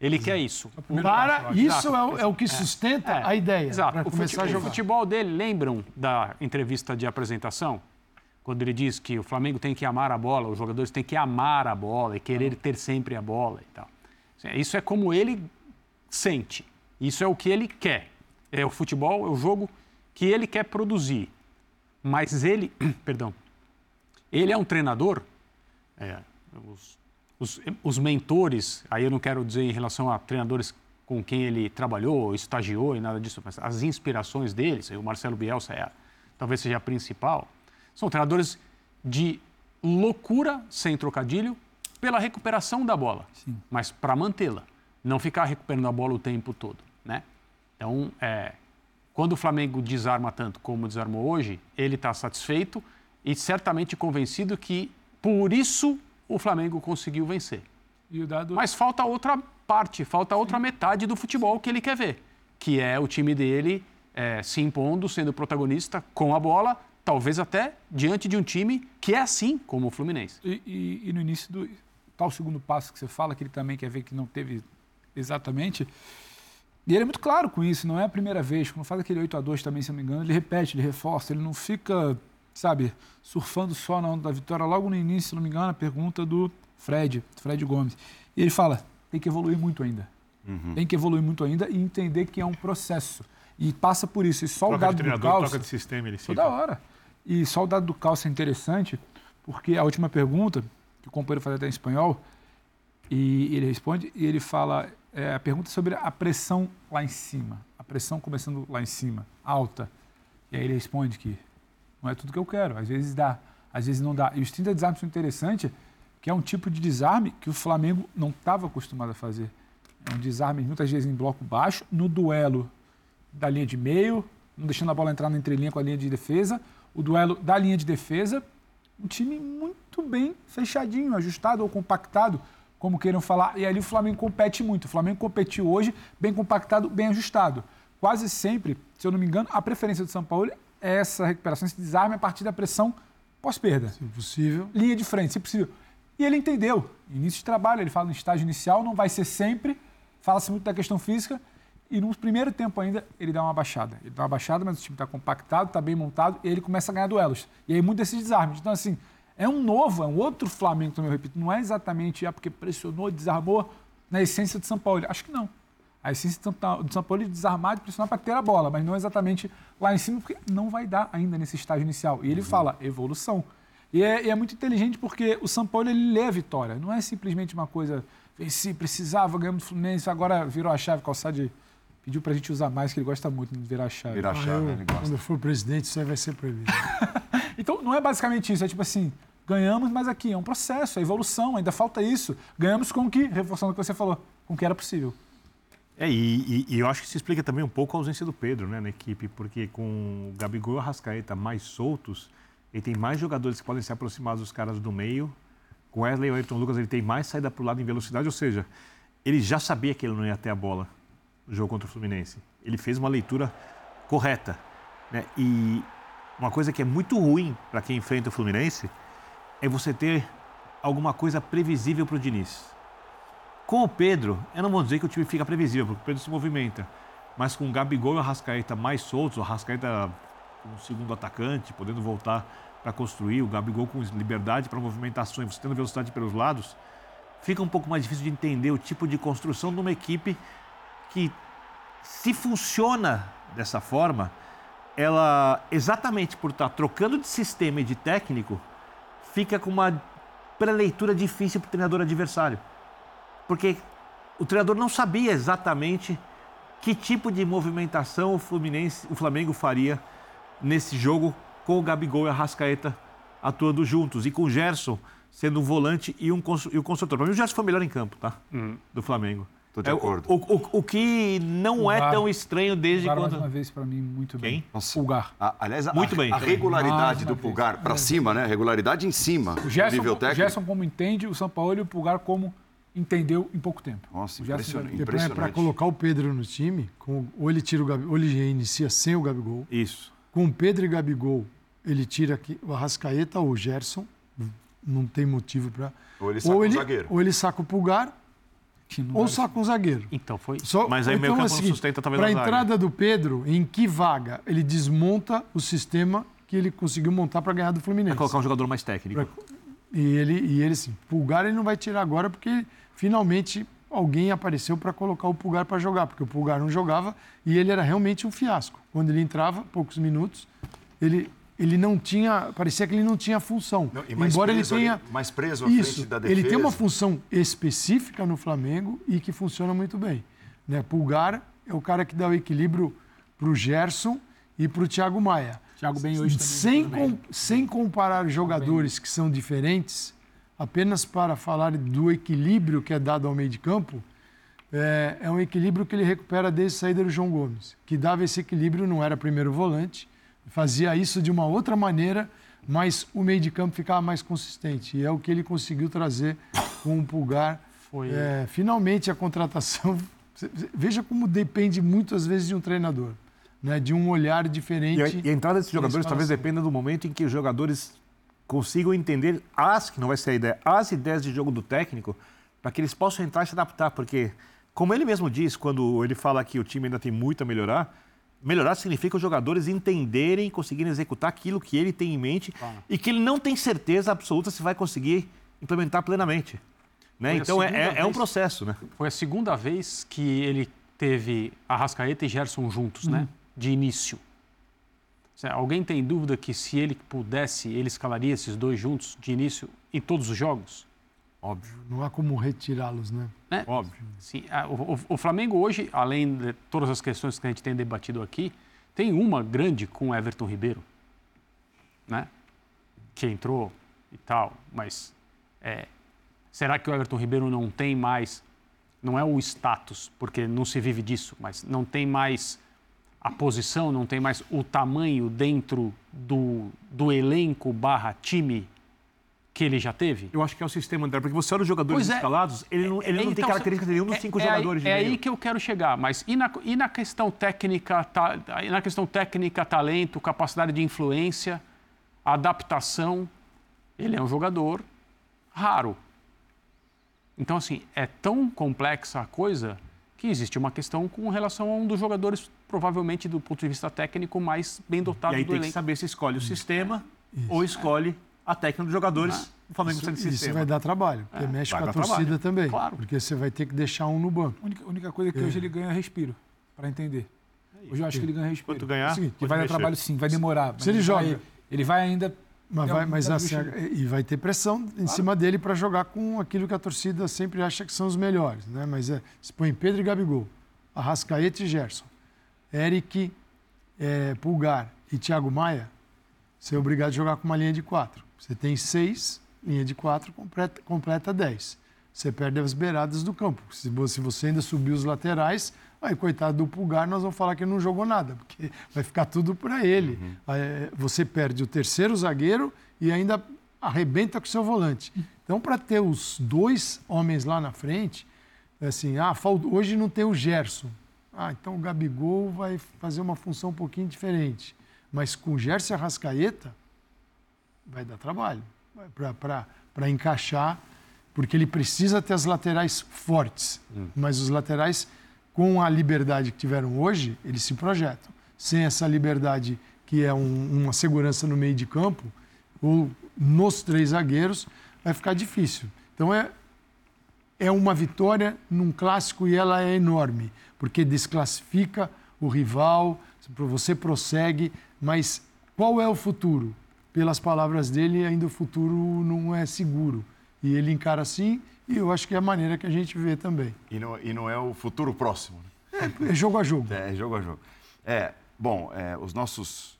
Ele quer isso. Para, isso é o, é o que É. sustenta É. a ideia. Exato. para O começar futebol, a o futebol dele, lembram da entrevista de apresentação? Quando ele diz que o Flamengo tem que amar a bola, os jogadores têm que amar a bola e querer ter sempre a bola e tal. Isso é como ele sente. Isso é o que ele quer. É o futebol, é o jogo que ele quer produzir. Mas ele, perdão, ele é um treinador. é, os, os, os mentores, aí eu não quero dizer em relação a treinadores com quem ele trabalhou, estagiou e nada disso, mas as inspirações deles, o Marcelo Bielsa é talvez seja a principal, são treinadores de loucura, sem trocadilho, pela recuperação da bola, mas para mantê-la, não ficar recuperando a bola o tempo todo, né? Então, é, quando o Flamengo desarma tanto como desarmou hoje, ele está satisfeito e certamente convencido que por isso o Flamengo conseguiu vencer. Dado... Mas falta outra parte, falta outra metade do futebol que ele quer ver, que é o time dele é, se impondo, sendo protagonista com a bola, talvez até diante de um time que é assim como o Fluminense. E, e- e no início do tal segundo passo que você fala, que ele também quer ver que não teve exatamente. E ele é muito claro com isso, não é a primeira vez. Quando faz aquele 8 a 2 também, se não me engano, ele repete, ele reforça, ele não fica, sabe, surfando só na onda da vitória. Logo no início, se não me engano, a pergunta do Fred, Fred Gomes. E ele fala: tem que evoluir muito ainda. Tem que evoluir muito ainda e entender que é um processo. E passa por isso. E só o Troca de dado do caos. troca de sistema, ele Toda hora. E só o dado do calço é interessante, porque a última pergunta, que o companheiro faz até em espanhol, e ele responde, e ele fala é, a pergunta sobre a pressão lá em cima. A pressão começando lá em cima, alta. E aí ele responde que não é tudo que eu quero. Às vezes dá, às vezes não dá. E os 30 desarmes são interessantes, que é um tipo de desarme que o Flamengo não estava acostumado a fazer. É um desarme muitas vezes em bloco baixo, no duelo da linha de meio, não deixando a bola entrar na entrelinha com a linha de defesa. O duelo da linha de defesa, um time muito bem fechadinho, ajustado ou compactado, como queiram falar. E ali o Flamengo compete muito. O Flamengo competiu hoje bem compactado, bem ajustado. Quase sempre, se eu não me engano, a preferência do São Paulo é essa recuperação, esse desarme a partir da pressão pós-perda. Se possível. Linha de frente, se possível. E ele entendeu. Início de trabalho, ele fala no estágio inicial, não vai ser sempre. Fala-se muito da questão física. E no primeiro tempo ainda, ele dá uma baixada. Ele dá uma baixada, mas o time está compactado, está bem montado, e ele começa a ganhar duelos. E aí muito desses desarmes. Então, assim, é um novo, é um outro Flamengo, eu repito. Não é exatamente ah, porque pressionou, desarmou na essência de São Paulo. Acho que não. A essência de São Paulo é desarmar e pressionar para ter a bola, mas não exatamente lá em cima, porque não vai dar ainda nesse estágio inicial. E ele fala, evolução. E é, e é muito inteligente porque o São Paulo ele lê a vitória. Não é simplesmente uma coisa, venci, precisava, ganhamos do Fluminense, agora virou a chave, calçade pediu pra gente usar mais, que ele gosta muito de virar a chave. Virar a Ah, chave, eu, ele gosta. Quando eu for presidente, isso aí vai ser proibido. Então, não é basicamente isso. É tipo assim, ganhamos, mas aqui é um processo, é evolução, ainda falta isso. Ganhamos com o que, reforçando o que você falou, com o que era possível. É, e, e, e, eu acho que se explica também um pouco a ausência do Pedro né, na equipe, porque com o Gabigol e o Arrascaeta mais soltos, ele tem mais jogadores que podem se aproximar dos caras do meio. Com Wesley e o Ayrton Lucas, ele tem mais saída para o lado em velocidade, ou seja, ele já sabia que ele não ia ter a bola no jogo contra o Fluminense. Ele fez uma leitura correta. Né? E uma coisa que é muito ruim para quem enfrenta o Fluminense é você ter alguma coisa previsível para o Diniz. Com o Pedro, eu não vou dizer que o time fica previsível, porque o Pedro se movimenta. Mas com o Gabigol e o Arrascaeta mais soltos, o Arrascaeta como segundo atacante, podendo voltar para construir, o Gabigol com liberdade para movimentações, você tendo velocidade pelos lados, fica um pouco mais difícil de entender o tipo de construção de uma equipe que, se funciona dessa forma, ela, exatamente por estar trocando de sistema e de técnico, fica com uma pré-leitura difícil para o treinador adversário porque o treinador não sabia exatamente que tipo de movimentação o, Fluminense, o Flamengo faria nesse jogo com o Gabigol e a Rascaeta atuando juntos e com o Gerson sendo um volante e, um, e o construtor. Para mim, o Gerson foi melhor em campo, tá? Hum. Do Flamengo. Estou de é, acordo. O, o, o, que não é tão estranho desde Pulgar, quando. mais uma vez, para mim, muito Quem? bem. Nossa. Pulgar. A, aliás, a, Muito bem. a regularidade do Pulgar para cima, né? Regularidade em cima. O Gerson, nível o técnico. Gerson como entende, o São Paulo e o Pulgar como entendeu em pouco tempo. Nossa, impressionante. já- Para impressionante. colocar o Pedro no time, com- ou ele tira o Gabi, ou ele já inicia sem o Gabigol. Isso. Com o Pedro e Gabigol, ele tira aqui o Arrascaeta ou o Gerson. Não tem motivo para. Ou ele saca o zagueiro. Ou ele saca o Pulgar, ou saca um zagueiro. Então foi. Só, Mas aí então, meio campo o não sustenta talvez Para a entrada do Pedro, em que vaga ele desmonta o sistema que ele conseguiu montar para ganhar do Fluminense? Vai colocar um jogador mais técnico. E ele, e ele sim, Pulgar ele não vai tirar agora porque finalmente alguém apareceu para colocar o Pulgar para jogar, porque o Pulgar não jogava e ele era realmente um fiasco. Quando ele entrava, poucos minutos, ele, ele não tinha, parecia que ele não tinha função. Não, Embora preso ele ali, tenha mais preso à isso, frente da ele tem uma defesa. função específica no Flamengo e que funciona muito bem. Né? Pulgar é o cara que dá o equilíbrio para o Gerson e para o Thiago Maia. Thiago bem hoje também. Sem, com- sem comparar jogadores que são diferentes, apenas para falar do equilíbrio que é dado ao meio de campo, é, é um equilíbrio que ele recupera desde a saída do João Gomes, que dava esse equilíbrio, não era primeiro volante, fazia isso de uma outra maneira, mas o meio de campo ficava mais consistente. E é o que ele conseguiu trazer com o Pulgar. Foi. É, finalmente a contratação. Veja como depende muitas vezes de um treinador, né? de um olhar diferente. E a, e a entrada desses jogadores talvez dependa do momento em que os jogadores consigam entender as, que não vai ser a ideia, as ideias de jogo do técnico, para que eles possam entrar e se adaptar. Porque, como ele mesmo diz, quando ele fala que o time ainda tem muito a melhorar, melhorar significa os jogadores entenderem conseguirem executar aquilo que ele tem em mente e que ele não tem certeza absoluta se vai conseguir implementar plenamente. Né? A Então é, segunda é- é um vez- processo, né? Foi a segunda vez que ele teve Arrascaeta e Gerson juntos, né? De início. Alguém tem dúvida que se ele pudesse, ele escalaria esses dois juntos de início em todos os jogos? Óbvio. Não há como retirá-los, né? né? Óbvio. Sim, o, o- o Flamengo hoje, além de todas as questões que a gente tem debatido aqui, tem uma grande com Everton Ribeiro, né? Que entrou e tal, mas é, será que o Everton Ribeiro não tem mais, não é o status, porque não se vive disso, mas não tem mais a posição, não tem mais o tamanho dentro do, do elenco barra time que ele já teve? Eu acho que é o sistema, André, porque você olha os jogadores é. escalados, ele não, ele não tem Então, características de nenhum dos é- cinco é aí- jogadores de É aí que eu quero chegar. Mas e na, e na questão técnica, ta- e na questão técnica, talento, capacidade de influência, adaptação, ele é um jogador raro. Então, assim, é tão complexa a coisa que existe uma questão com relação a um dos jogadores, provavelmente do ponto de vista técnico, mais bem dotado E aí do tem que elenco. saber se escolhe o sistema ou escolhe a técnica dos jogadores. o Flamengo Isso, precisa de isso sistema. vai dar trabalho, porque É, mexe vai com a dar torcida trabalho. também. Claro. Porque você vai ter que deixar um no banco. A única, única coisa que É. hoje ele ganha é respiro, para entender. Hoje eu acho que ele ganha respiro. Quanto ganhar, É seguinte, pode que vai dar mexer. trabalho sim, vai demorar. mas Se ele vai- joga. ele vai ainda. Mas, vai, mas assim, e vai ter pressão em cima dele para jogar com aquilo que a torcida sempre acha que são os melhores. Né? Mas é, se põe Pedro e Gabigol, Arrascaeta e Gerson, Eric, é, Pulgar e Thiago Maia, você é obrigado a jogar com uma linha de quatro. Você tem seis, linha de quatro completa, completa dez. Você perde as beiradas do campo. Se você, ainda subir os laterais, aí, coitado do Pulgar, nós vamos falar que ele não jogou nada, porque vai ficar tudo para ele. Uhum. Aí, você perde o terceiro zagueiro e ainda arrebenta com o seu volante. Então, para ter os dois homens lá na frente, assim, ah, hoje não tem o Gerson. Ah, então o Gabigol vai fazer uma função um pouquinho diferente. Mas com o Gerson e a Rascaeta, vai dar trabalho para encaixar, porque ele precisa ter as laterais fortes. Mas os laterais, com a liberdade que tiveram hoje, eles se projetam. Sem essa liberdade, que é um- uma segurança no meio de campo, ou nos três zagueiros, vai ficar difícil. Então é, é uma vitória num clássico e ela é enorme, porque desclassifica o rival, você prossegue, mas qual é o futuro? Pelas palavras dele, ainda o futuro não é seguro. E ele encara assim, e eu acho que é a maneira que a gente vê também. E não, e não é o futuro próximo. né? É jogo a jogo. É, jogo a jogo. É, bom, é, os nossos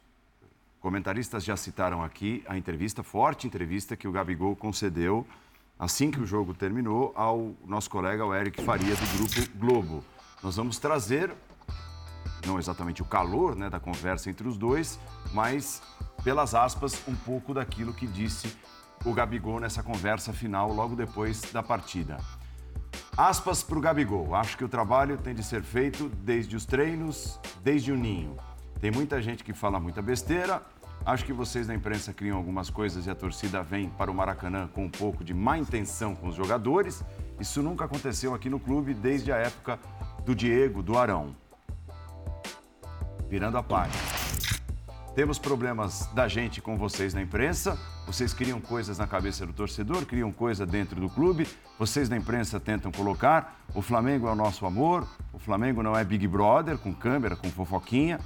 comentaristas já citaram aqui a entrevista, forte entrevista que o Gabigol concedeu assim que o jogo terminou ao nosso colega, o Eric Faria, do Grupo Globo. Nós vamos trazer, não exatamente o calor né, da conversa entre os dois, mas, pelas aspas, um pouco daquilo que disse o Gabigol nessa conversa final, logo depois da partida. Aspas para o Gabigol. Acho que o trabalho tem de ser feito desde os treinos, desde o ninho. Tem muita gente que fala muita besteira. Acho que vocês da imprensa criam algumas coisas e a torcida vem para o Maracanã com um pouco de má intenção com os jogadores. Isso nunca aconteceu aqui no clube desde a época do Diego, do Arão. Virando a página. Temos problemas da gente com vocês na imprensa. Vocês criam coisas na cabeça do torcedor, criam coisa dentro do clube. Vocês da imprensa tentam colocar. O Flamengo é o nosso amor. O Flamengo não é Big Brother, com câmera, com fofoquinha.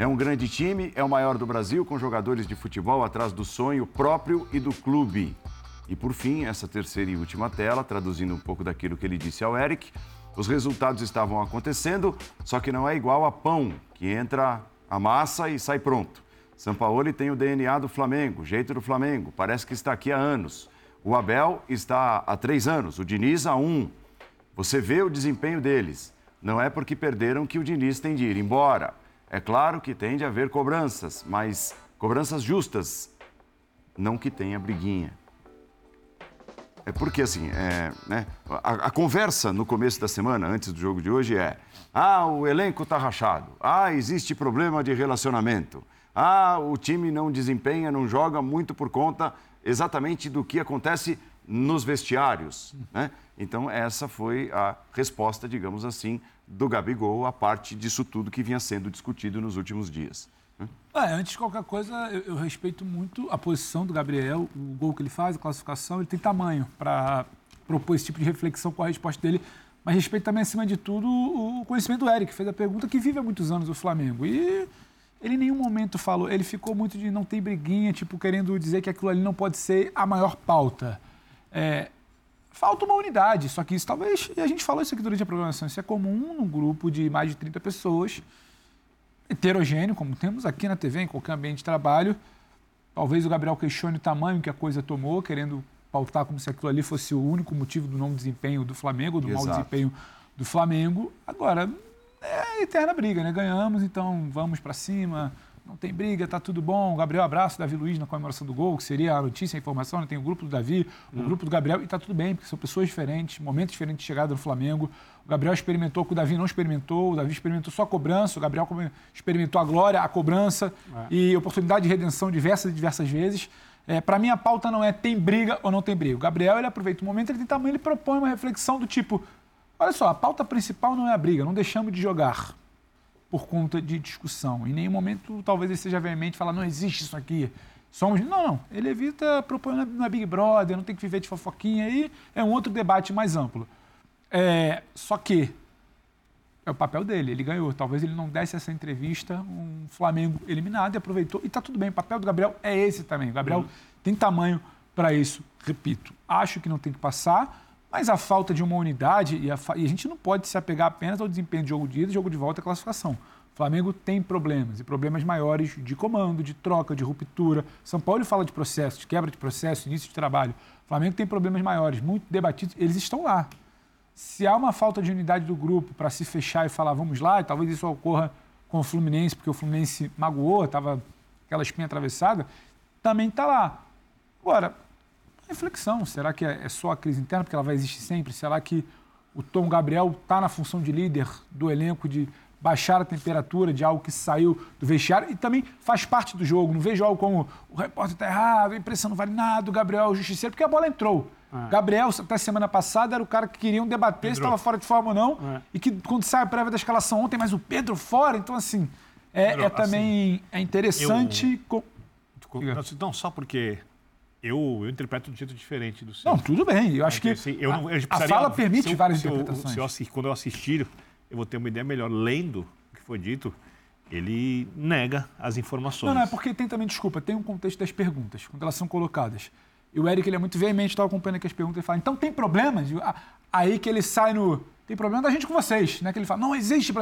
É um grande time, é o maior do Brasil, com jogadores de futebol atrás do sonho próprio e do clube. E por fim, essa terceira e última tela, traduzindo um pouco daquilo que ele disse ao Eric, os resultados estavam acontecendo, só que não é igual a pão, que entra a massa e sai pronto. Sampaoli tem o DNA do Flamengo, o jeito do Flamengo, parece que está aqui há anos. O Abel está há três anos, o Diniz há um. Você vê o desempenho deles. Não é porque perderam que o Diniz tem de ir embora. É claro que tem de haver cobranças, mas cobranças justas, não que tenha briguinha. É porque, assim, é, né, a, a conversa no começo da semana, antes do jogo de hoje, é: ah, o elenco está rachado, ah, existe problema de relacionamento, ah, o time não desempenha, não joga muito por conta exatamente do que acontece nos vestiários. Né? Então, essa foi a resposta, digamos assim, do Gabigol à parte disso tudo que vinha sendo discutido nos últimos dias. né? É, antes de qualquer coisa, eu, eu respeito muito a posição do Gabriel, o gol que ele faz, a classificação, ele tem tamanho para propor esse tipo de reflexão com a resposta dele. Mas respeito também, acima de tudo, o conhecimento do Eric, que fez a pergunta, que vive há muitos anos o Flamengo. E ele em nenhum momento falou, ele ficou muito de não tem briguinha, tipo, querendo dizer que aquilo ali não pode ser a maior pauta. É, falta uma unidade, só que isso talvez, e a gente falou isso aqui durante a programação, isso é comum num grupo de mais de 30 pessoas, heterogêneo, como temos aqui na TV, em qualquer ambiente de trabalho. Talvez o Gabriel questione o tamanho que a coisa tomou, querendo pautar como se aquilo ali fosse o único motivo do não desempenho do Flamengo, do mau Exato. desempenho do Flamengo. Agora, é eterna briga, né? Ganhamos, então vamos para cima. Não tem briga, tá tudo bom. Gabriel, abraço, Davi Luiz na comemoração do gol, que seria a notícia, a informação. né? Tem o grupo do Davi, o grupo do Gabriel, e tá tudo bem, porque são pessoas diferentes, momentos diferentes de chegada no Flamengo. O Gabriel experimentou, que o Davi não experimentou, o Davi experimentou só a cobrança, o Gabriel experimentou a glória, a cobrança e oportunidade de redenção diversas e diversas vezes. É, para mim, a pauta não é tem briga ou não tem briga. O Gabriel, ele aproveita o momento, ele tem tamanho, ele propõe uma reflexão do tipo: olha só, a pauta principal não é a briga, não deixamos de jogar por conta de discussão. Em nenhum momento, talvez ele seja veemente e falar, não existe isso aqui. Somos. Não, não. Ele evita propor não é- é Big Brother, não tem que viver de fofoquinha. Aí é um outro debate mais amplo. É, só que é o papel dele, ele ganhou. Talvez ele não desse essa entrevista, um Flamengo eliminado e aproveitou. E tá tudo bem, o papel do Gabriel é esse também. O Gabriel tem tamanho para isso. Repito, acho que não tem que passar, mas a falta de uma unidade, e a, e a gente não pode se apegar apenas ao desempenho de jogo de ida jogo de volta e classificação. O Flamengo tem problemas, e problemas maiores de comando, de troca, de ruptura. São Paulo fala de processo, de quebra de processo, início de trabalho. O Flamengo tem problemas maiores, muito debatidos, eles estão lá. Se há uma falta de unidade do grupo para se fechar e falar vamos lá, e talvez isso ocorra com o Fluminense, porque o Fluminense magoou, estava aquela espinha atravessada, também está lá. Agora, reflexão, será que é só a crise interna, porque ela vai existir sempre? Será que o Tom Gabriel está na função de líder do elenco, de baixar a temperatura de algo que saiu do vestiário e também faz parte do jogo. Não vejo algo como o repórter está errado, a impressão não vale nada, o Gabriel é o justiceiro, porque a bola entrou. É. Gabriel, até semana passada, era o cara que queriam debater Pedro. se estava fora de forma ou não. É. E que quando sai a prévia da escalação ontem, mas o Pedro fora, então assim, é, Pedro, é também assim, é interessante. Eu... Com... Não, só porque eu, eu interpreto de um jeito diferente do seu. Não, tudo bem. Eu acho que assim, eu não, eu a, fala permite eu, várias interpretações. Eu, se eu, quando eu assistir, eu vou ter uma ideia melhor. Lendo o que foi dito, ele nega as informações. Não, não, é porque tem também, desculpa, tem um contexto das perguntas, quando elas são colocadas. E o Eric, ele é muito veemente, estava acompanhando aqui as perguntas e fala, então tem problemas? Aí que ele sai no, tem problema da gente com vocês, né? Que ele fala, não existe,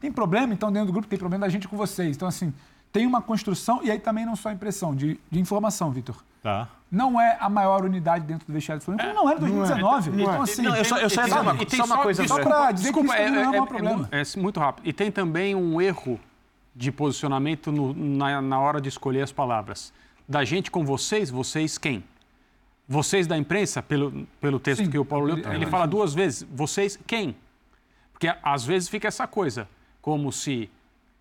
tem problema, então dentro do grupo tem problema da gente com vocês. Então, assim, tem uma construção, e aí também não só impressão, de, de informação, Vitor. Tá. Não é a maior unidade dentro do vestiário do Flamengo. É, não era em 2019. Não é. Então, assim. Não, eu só, eu só, tem, uma, só uma coisa. Só para dizer Desculpa, que isso é, não é, é um problema. É, é, muito rápido. E tem também um erro de posicionamento no, na, na hora de escolher as palavras. Da gente com vocês, vocês quem? Vocês da imprensa, pelo, pelo texto Sim, que o Paulo leu, ele, ele fala duas vezes. Vocês quem? Porque às vezes fica essa coisa, como se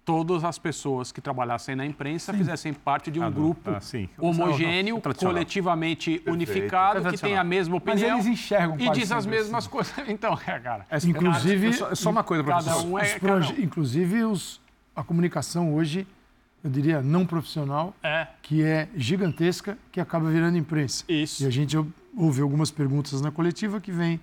todas as pessoas que trabalhassem na imprensa sim. fizessem parte de um ah, grupo ah, homogêneo, coletivamente Perfeito. unificado, que tem a mesma opinião. Mas eles enxergam E diz as mesmas assim. coisas. Então, é, cara. É, inclusive, é só, só, uma coisa para você. Um é, um. Inclusive, os, a comunicação hoje, eu diria, não profissional, é. que é gigantesca, que acaba virando imprensa. Isso. E a gente ouve algumas perguntas na coletiva que vem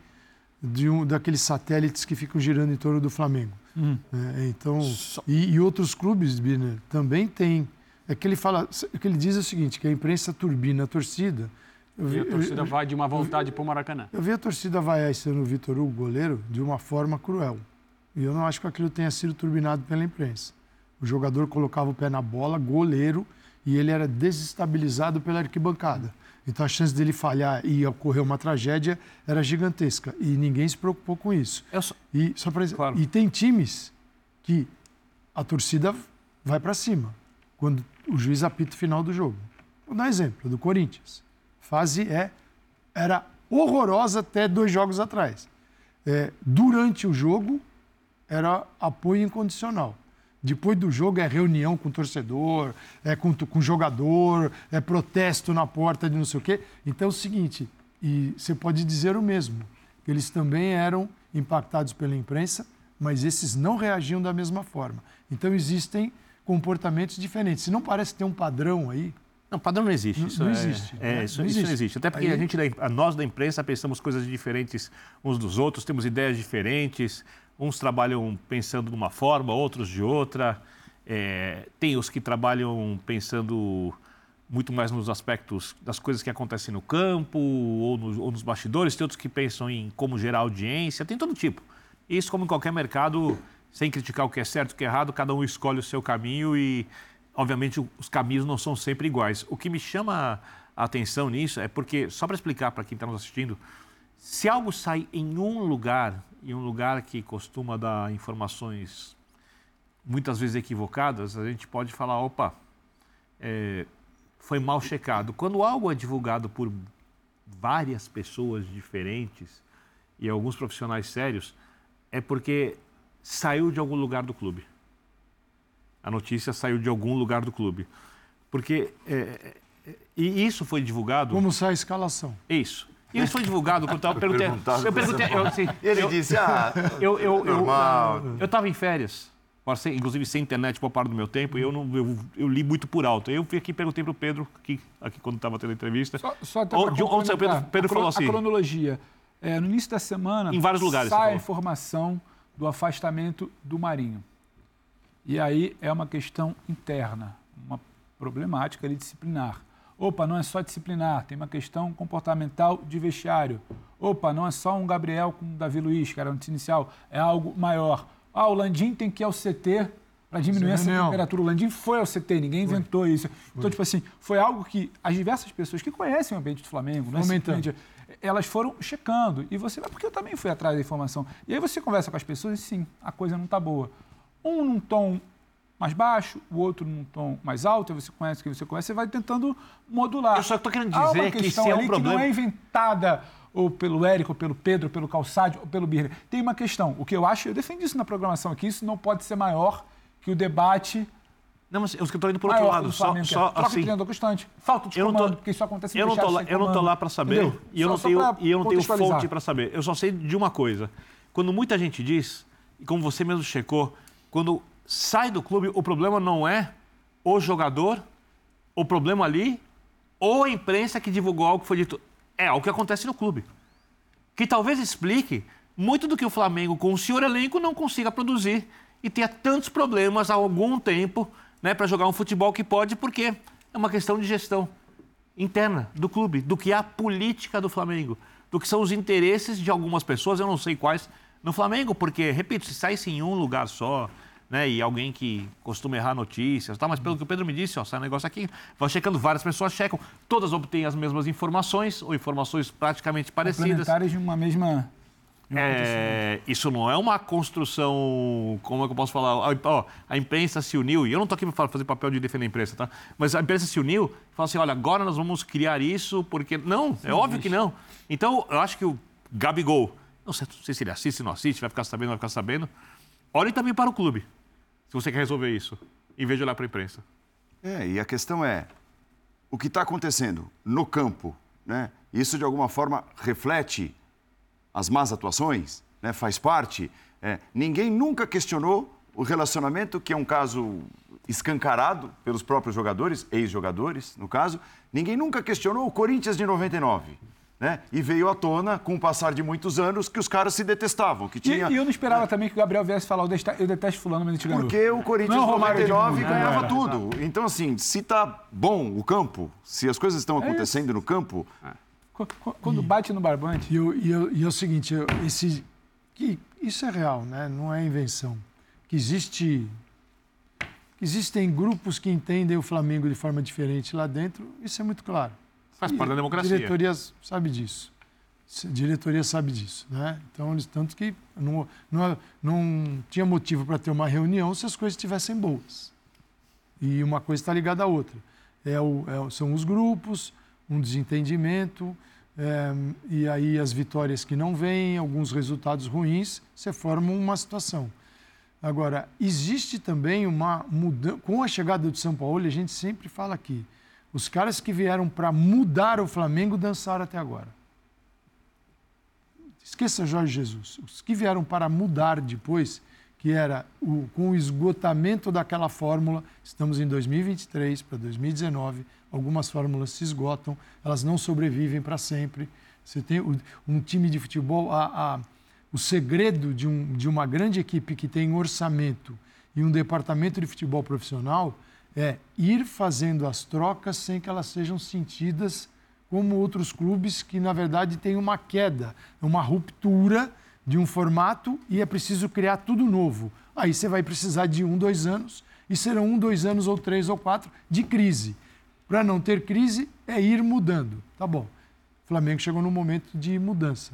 de um daqueles satélites que ficam girando em torno do Flamengo. Hum. É, então, e, e, outros clubes, Birner, também tem. É que ele fala, é que ele diz o seguinte, que a imprensa turbina a torcida. Vi, e a torcida eu, vai de uma vontade para o Maracanã. Eu vi a torcida vaiar esse ano o Vitor Hugo, goleiro, de uma forma cruel. E eu não acho que aquilo tenha sido turbinado pela imprensa. O jogador colocava o pé na bola, goleiro, e ele era desestabilizado pela arquibancada. Então a chance dele falhar e ocorrer uma tragédia era gigantesca e ninguém se preocupou com isso. Só... E só para claro. e tem times que a torcida vai para cima quando o juiz apita o final do jogo. Vou dar um exemplo do Corinthians. Fase é era horrorosa até dois jogos atrás. É, durante o jogo era apoio incondicional. Depois do jogo é reunião com o torcedor, é com, com o jogador, é protesto na porta de não sei o quê. Então é o seguinte, e você pode dizer o mesmo, que eles também eram impactados pela imprensa, mas esses não reagiam da mesma forma. Então existem comportamentos diferentes. Se não parece ter um padrão aí, não, padrão não existe. Isso não, existe. É, né? isso, não existe. isso, não existe. Até porque Aí... a gente, nós da imprensa, pensamos coisas diferentes uns dos outros, temos ideias diferentes. Uns trabalham pensando de uma forma, outros de outra. É, tem os que trabalham pensando muito mais nos aspectos das coisas que acontecem no campo ou, no, ou nos bastidores. Tem outros que pensam em como gerar audiência. Tem todo tipo. Isso, como em qualquer mercado, sem criticar o que é certo e o que é errado, cada um escolhe o seu caminho e, obviamente, os caminhos não são sempre iguais. O que me chama a atenção nisso é porque, só para explicar para quem está nos assistindo, se algo sai em um lugar em um lugar que costuma dar informações muitas vezes equivocadas, a gente pode falar, opa, é, foi mal checado. Quando algo é divulgado por várias pessoas diferentes e alguns profissionais sérios, é porque saiu de algum lugar do clube. A notícia saiu de algum lugar do clube. Porque. É, é, e isso foi divulgado. Como sai a escalação? Isso. E isso foi divulgado quando eu perguntei. Eu perguntei. Eu, assim, Ele eu, disse, ah, eu, eu, normal. Eu estava em férias, inclusive sem internet por parte do meu tempo, e eu, não, eu, eu, li muito por alto. Eu fui aqui e perguntei para o Pedro, aqui, aqui quando estava tendo a entrevista. Só, só até onde, onde o Pedro, Pedro a, falou assim. A cronologia. É, no início da semana, em vários lugares, sai a informação do afastamento do Marinho. E aí é uma questão interna, uma problemática ali disciplinar. Opa, não é só disciplinar, tem uma questão comportamental de vestiário. Opa, não é só um Gabriel com o Davi Luiz, que era o inicial, é algo maior. Ah, o Landim tem que ir ao CT para diminuir essa Reunião. temperatura. O Landim foi ao CT, ninguém inventou isso. Então, tipo assim, foi algo que as diversas pessoas que conhecem o ambiente do Flamengo, não é Fomentando. simplesmente- elas foram checando. E você, porque eu também fui atrás da informação. E aí você conversa com as pessoas e sim, a coisa não está boa. Um num tom mais baixo, o outro num tom mais alto, você conhece quem você conhece, você vai tentando modular. Eu só estou querendo Há uma dizer que questão se é um ali que problema. não é inventada ou pelo Érico, ou pelo Pedro, ou pelo Calçade, ou pelo Birner. Tem uma questão. O que eu acho, eu defendi isso na programação aqui, isso não pode ser maior que o debate. Não, mas eu estou indo por outro lado. Só, que é só troca assim. treinador constante. Falta de Eu tô- comando, porque isso acontece em eu não tô lá, eu não comando. lá para saber Entendeu? e eu Só- não só tenho e eu não tenho fonte para saber. Eu só sei de uma coisa. Quando muita gente diz, e como você mesmo checou, quando sai do clube, o problema não é o jogador, o problema ali, ou a imprensa que divulgou algo que foi dito. É o que acontece no clube. Que talvez explique muito do que o Flamengo, com o senhor elenco, não consiga produzir e tenha tantos problemas há algum tempo né, para jogar um futebol que pode, porque é uma questão de gestão interna do clube, do que é a política do Flamengo, do que são os interesses de algumas pessoas, eu não sei quais, no Flamengo, porque, repito, se saísse em um lugar só, né, e alguém que costuma errar notícias, tá, mas pelo que o Pedro me disse, ó, sai um negócio aqui, vai checando, várias pessoas checam, todas obtêm as mesmas informações, ou informações praticamente parecidas. Complementares de uma mesma. É, isso não é uma construção, como é que eu posso falar? A, ó, a imprensa se uniu, e eu não estou aqui para fazer papel de defender a imprensa, tá? Mas a imprensa se uniu e falou assim: olha, agora nós vamos criar isso, porque. Não, é óbvio que não. Então, eu acho que o Gabigol, não sei, não sei se ele assiste, não assiste, vai ficar sabendo, vai ficar sabendo. Olhe também para o clube, se você quer resolver isso, em vez de olhar para a imprensa. É, e a questão é, o que está acontecendo no campo, né? Isso de alguma forma reflete as más atuações, né? Faz parte. É, ninguém nunca questionou o relacionamento, que é um caso escancarado pelos próprios jogadores, ex-jogadores, no caso. Ninguém nunca questionou o Corinthians de 99. Né? E veio à tona, com o passar de muitos anos, que os caras se detestavam, que E, tinha... e eu não esperava também que o Gabriel viesse falar, eu detesto, eu detesto fulano, mas a gente ganhou. Porque o Corinthians Não, em Romário de 99 Mundo, ganhava né? tudo. Então, assim, se tá bom o campo, se as coisas estão acontecendo no campo, Qu- qu- Quando bate no barbante. E, eu- e eu- e é o seguinte, eu- esse, que isso é real, né? não é invenção. Que existe, que existem grupos que entendem o Flamengo de forma diferente lá dentro, isso é muito claro. Faz parte da democracia. A diretoria sabe disso. A diretoria sabe disso. Né? Então, eles, tanto que não, não, não tinha motivo para ter uma reunião se as coisas estivessem boas. E uma coisa está ligada à outra. É o, é são os grupos, um desentendimento, é, e aí as vitórias que não vêm, alguns resultados ruins, você forma uma situação. Agora, existe também uma mudança. Com a chegada do São Paulo, a gente sempre fala aqui: os caras que vieram para mudar o Flamengo dançaram até agora. Esqueça Jorge Jesus. Os que vieram para mudar depois, que era o, com o esgotamento daquela fórmula, estamos em 2023 para 2019, algumas fórmulas se esgotam, elas não sobrevivem para sempre. Você tem um time de futebol, a, a- o segredo de, um, de uma grande equipe que tem orçamento e um departamento de futebol profissional é ir fazendo as trocas sem que elas sejam sentidas como outros clubes que, na verdade, têm uma queda, uma ruptura de um formato e é preciso criar tudo novo. Aí você vai precisar de um, dois anos, e serão um, dois anos, ou três, ou quatro, de crise. Para não ter crise, é ir mudando. Tá bom. O Flamengo chegou num momento de mudança.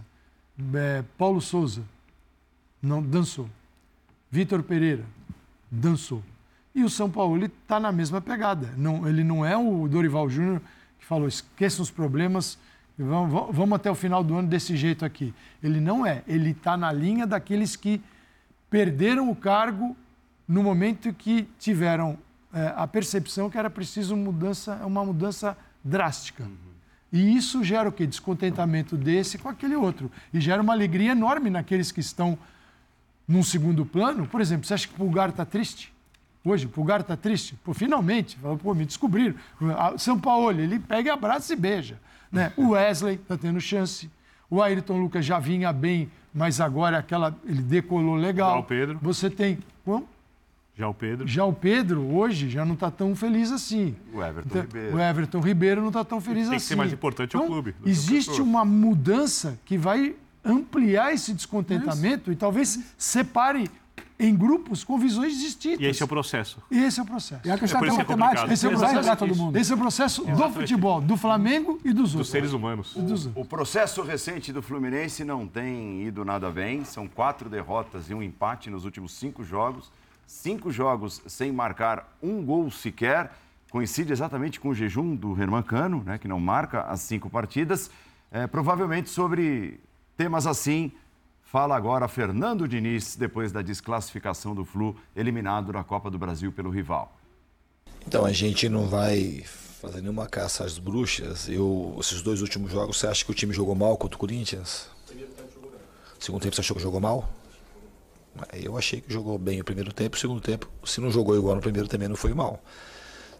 É, Paulo Souza não dançou. Vitor Pereira dançou. E o São Paulo está na mesma pegada. Não, ele não é o Dorival Júnior que falou, esqueçam os problemas, vamos, vamos- até o final do ano desse jeito aqui. Ele não é. Ele está na linha daqueles que perderam o cargo no momento que tiveram eh, a percepção que era preciso mudança, uma mudança drástica. E isso gera o quê? Descontentamento desse com aquele outro. E gera uma alegria enorme naqueles que estão num segundo plano. Por exemplo, você acha que o Pulgar está triste? Hoje, o Pulgar está triste? Pô, finalmente, pô, me descobriram. São Paulo, ele pega, abraça e beija. Né? O Wesley está tendo chance. O Ayrton Lucas já vinha bem, mas agora aquela, ele decolou legal. Já o Pedro. Você tem. Bom, Já o Pedro. já o Pedro, hoje, já não está tão feliz assim. o Everton Então, Ribeiro. O Everton Ribeiro não está tão feliz Tem assim. que ser mais importante é o Então, clube, Existe uma mudança que vai ampliar esse descontentamento e talvez separe em grupos com visões distintas. E esse é o processo. Esse é o processo. E a questão É é é matemática. Esse é o vai processo, todo mundo. esse é o processo do futebol, do Flamengo e dos outros. Dos seres humanos. O processo recente do Fluminense não tem ido nada bem. São quatro derrotas e um empate nos últimos cinco jogos. Cinco jogos sem marcar um gol sequer. Coincide exatamente com o jejum do Herman Cano, né, que não marca as cinco partidas. É, provavelmente sobre temas assim, fala agora Fernando Diniz, depois da desclassificação do Flu, eliminado da Copa do Brasil pelo rival. Então, a gente não vai fazer nenhuma caça às bruxas. Eu, esses dois últimos jogos, você acha que o time jogou mal contra o Corinthians? Segundo tempo, você achou que jogou mal? Eu achei que jogou bem o primeiro tempo. O segundo tempo, se não jogou igual no primeiro, também não foi mal.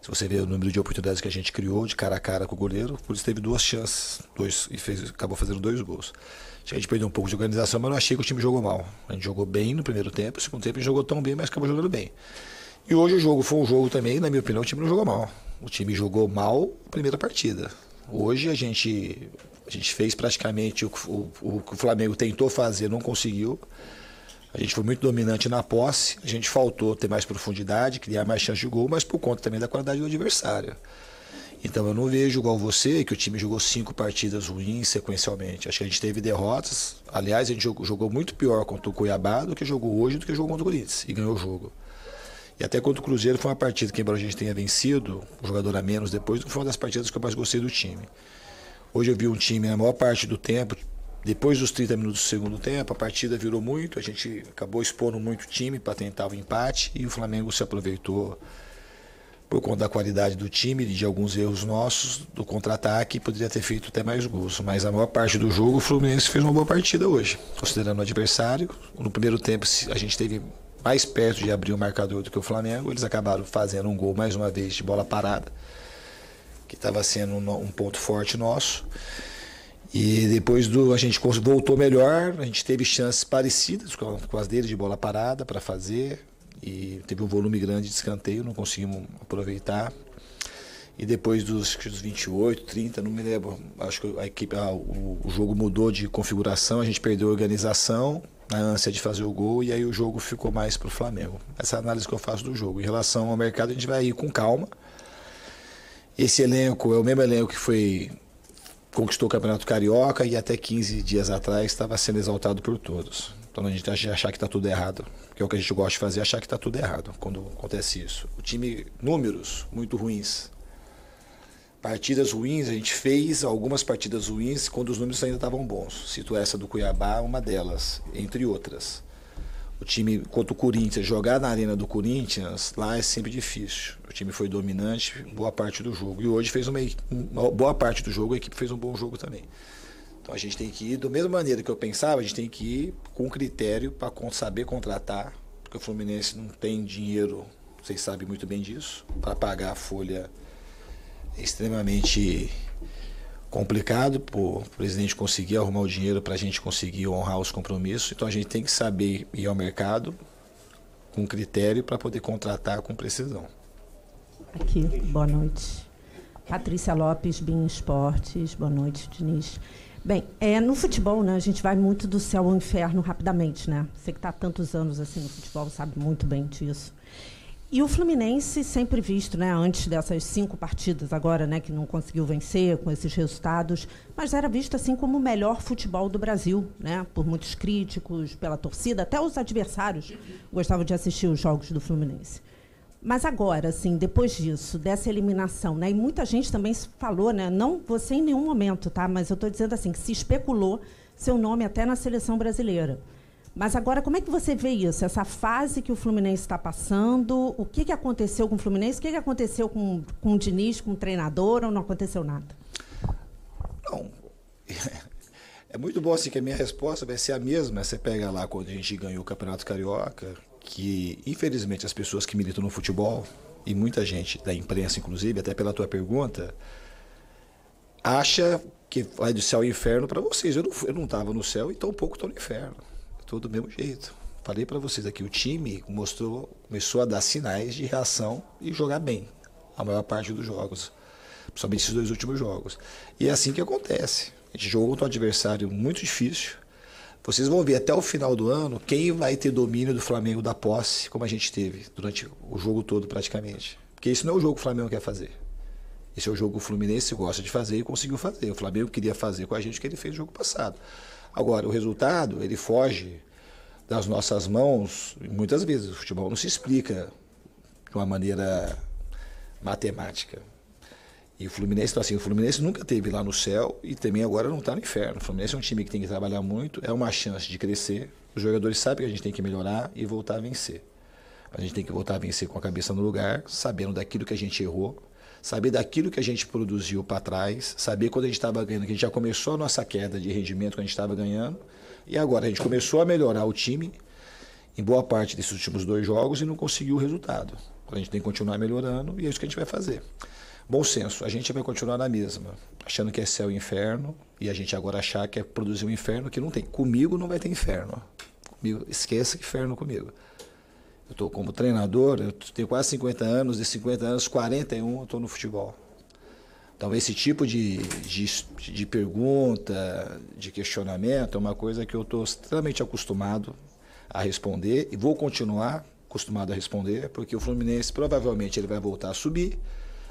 Se você vê o número de oportunidades que a gente criou de cara a cara com o goleiro, o Corinthians teve duas chances dois, e fez, acabou fazendo dois gols. Acho que a gente perdeu um pouco de organização, mas não achei que o time jogou mal. A gente jogou bem no primeiro tempo, no segundo tempo a gente jogou tão bem, mas acabou jogando bem. E hoje o jogo foi um jogo também, na minha opinião, o time não jogou mal. O time jogou mal a primeira partida. Hoje a gente, a gente fez praticamente o, o, o que o Flamengo tentou fazer, não conseguiu. A gente foi muito dominante na posse, a gente faltou ter mais profundidade, criar mais chance de gol, mas por conta também da qualidade do adversário. Então eu não vejo igual você, que o time jogou cinco partidas ruins sequencialmente. Acho que a gente teve derrotas. Aliás, a gente jogou, jogou muito pior contra o Cuiabá do que jogou hoje, do que jogou contra o Corinthians. E ganhou o jogo. E até contra o Cruzeiro foi uma partida que, embora a gente tenha vencido, um jogador a menos depois, foi uma das partidas que eu mais gostei do time. Hoje eu vi um time, na maior parte do tempo, depois dos 30 minutos do segundo tempo, a partida virou muito, a gente acabou expondo muito time para tentar o empate e o Flamengo se aproveitou por conta da qualidade do time e de alguns erros nossos do contra-ataque, poderia ter feito até mais gols. Mas a maior parte do jogo, o Fluminense fez uma boa partida hoje, considerando o adversário. No primeiro tempo, a gente teve mais perto de abrir o marcador do que o Flamengo. Eles acabaram fazendo um gol mais uma vez de bola parada, que estava sendo um ponto forte nosso. E depois do a gente voltou melhor, a gente teve chances parecidas com, com as dele de bola parada para fazer e teve um volume grande de escanteio, não conseguimos aproveitar. E depois dos, dos 28, 30, não me lembro, acho que a equipe, ah, o, o, jogo mudou de configuração, a gente perdeu a organização, na ânsia de fazer o gol, e aí o jogo ficou mais para o Flamengo. Essa é a análise que eu faço do jogo. Em relação ao mercado, a gente vai ir com calma. Esse elenco é o mesmo elenco que foi conquistou o Campeonato Carioca e até 15 dias atrás estava sendo exaltado por todos. Então a gente achar que está tudo errado, que é o que a gente gosta de fazer, achar que está tudo errado quando acontece isso. O time, números muito ruins. Partidas ruins, a gente fez algumas partidas ruins quando os números ainda estavam bons. Cito essa do Cuiabá, uma delas, entre outras. O time contra o Corinthians, jogar na arena do Corinthians, lá é sempre difícil. O time foi dominante boa parte do jogo. E hoje fez uma, uma boa parte do jogo, a equipe fez um bom jogo também. Então a gente tem que ir, da mesma maneira que eu pensava, a gente tem que ir com critério para saber contratar, porque o Fluminense não tem dinheiro, vocês sabem muito bem disso, para pagar a folha extremamente complicado para o presidente conseguir arrumar o dinheiro para a gente conseguir honrar os compromissos. Então a gente tem que saber ir ao mercado com critério para poder contratar com precisão. Aqui, boa noite. Patrícia Lopes, BIM Esportes, boa noite, Diniz. Bem, é, no futebol, né, a gente vai muito do céu ao inferno rapidamente, né? Você que está tantos anos assim no futebol sabe muito bem disso. E o Fluminense sempre visto, né, antes dessas cinco partidas agora, né, que não conseguiu vencer com esses resultados, mas era visto assim como o melhor futebol do Brasil, né, por muitos críticos, pela torcida, até os adversários gostavam de assistir os jogos do Fluminense. Mas agora, assim, depois disso, dessa eliminação, né, e muita gente também falou, né, não você em nenhum momento, tá, mas eu estou dizendo assim que se especulou seu nome até na seleção brasileira. Mas agora, como é que você vê isso? Essa fase que o Fluminense está passando, o que, que aconteceu com o Fluminense? O que, que aconteceu com, com o Diniz, com o treinador, ou não aconteceu nada? Não. É muito bom assim que a minha resposta vai ser a mesma. Você pega lá quando a gente ganhou o Campeonato Carioca, que infelizmente as pessoas que militam no futebol, e muita gente da imprensa, inclusive, até pela tua pergunta, acha que vai do céu ao inferno para vocês. Eu não estava no céu e tão pouco estou no inferno. Estou do mesmo jeito. Falei para vocês aqui, o time mostrou, começou a dar sinais de reação e jogar bem a maior parte dos jogos, principalmente esses dois últimos jogos. E é assim que acontece. A gente jogou contra um adversário muito difícil, Vocês vão ver até o final do ano quem vai ter domínio do Flamengo da posse, como a gente teve durante o jogo todo praticamente. Porque isso não é o jogo que o Flamengo quer fazer. Esse é o jogo que o Fluminense gosta de fazer e conseguiu fazer. O Flamengo queria fazer com a gente o que ele fez no jogo passado. Agora, o resultado, ele foge das nossas mãos, muitas vezes. O futebol não se explica de uma maneira matemática. E o Fluminense, então, assim, o Fluminense nunca teve lá no céu e também agora não está no inferno. O Fluminense é um time que tem que trabalhar muito, é uma chance de crescer. Os jogadores sabem que a gente tem que melhorar e voltar a vencer. A gente tem que voltar a vencer com a cabeça no lugar, sabendo daquilo que a gente errou, saber daquilo que a gente produziu para trás, saber quando a gente estava ganhando, que a gente já começou a nossa queda de rendimento quando a gente estava ganhando, e agora a gente começou a melhorar o time em boa parte desses últimos dois jogos e não conseguiu o resultado. A gente tem que continuar melhorando e é isso que a gente vai fazer. Bom senso, a gente vai continuar na mesma, achando que é céu e inferno, e a gente agora achar que é produzir um inferno que não tem. Comigo não vai ter inferno. Comigo, esqueça inferno comigo. Eu estou como treinador, eu tenho quase 50 anos, de 50 anos, 41 eu estou no futebol. Então, esse tipo de, de, de, pergunta, de questionamento, é uma coisa que eu estou extremamente acostumado a responder e vou continuar acostumado a responder, porque o Fluminense provavelmente ele vai voltar a subir,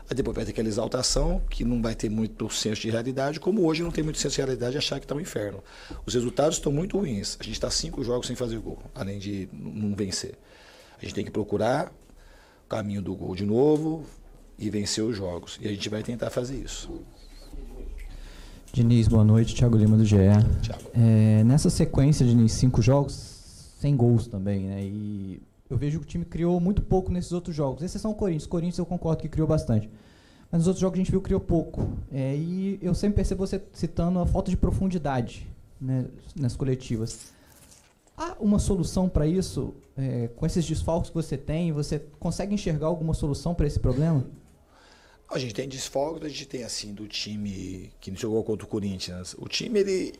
aí depois vai ter aquela exaltação, que não vai ter muito senso de realidade, como hoje não tem muito senso de realidade achar que está um inferno. Os resultados estão muito ruins. A gente está cinco jogos sem fazer gol, além de não vencer. A gente tem que procurar o caminho do gol de novo e vencer os jogos. E a gente vai tentar fazer isso. Diniz, boa noite. Thiago Lima do GE. É, nessa sequência, Diniz, cinco jogos, sem gols também, né? E eu vejo que o time criou muito pouco nesses outros jogos. Exceção o Corinthians. Corinthians eu concordo que criou bastante. Mas nos outros jogos a gente viu que criou pouco. É, e eu sempre percebo você citando a falta de profundidade né, nas coletivas. Há uma solução para isso? É, com esses desfalques que você tem, você consegue enxergar alguma solução para esse problema? A gente tem desfalques, a gente tem assim do time que jogou contra o Corinthians. O time, ele.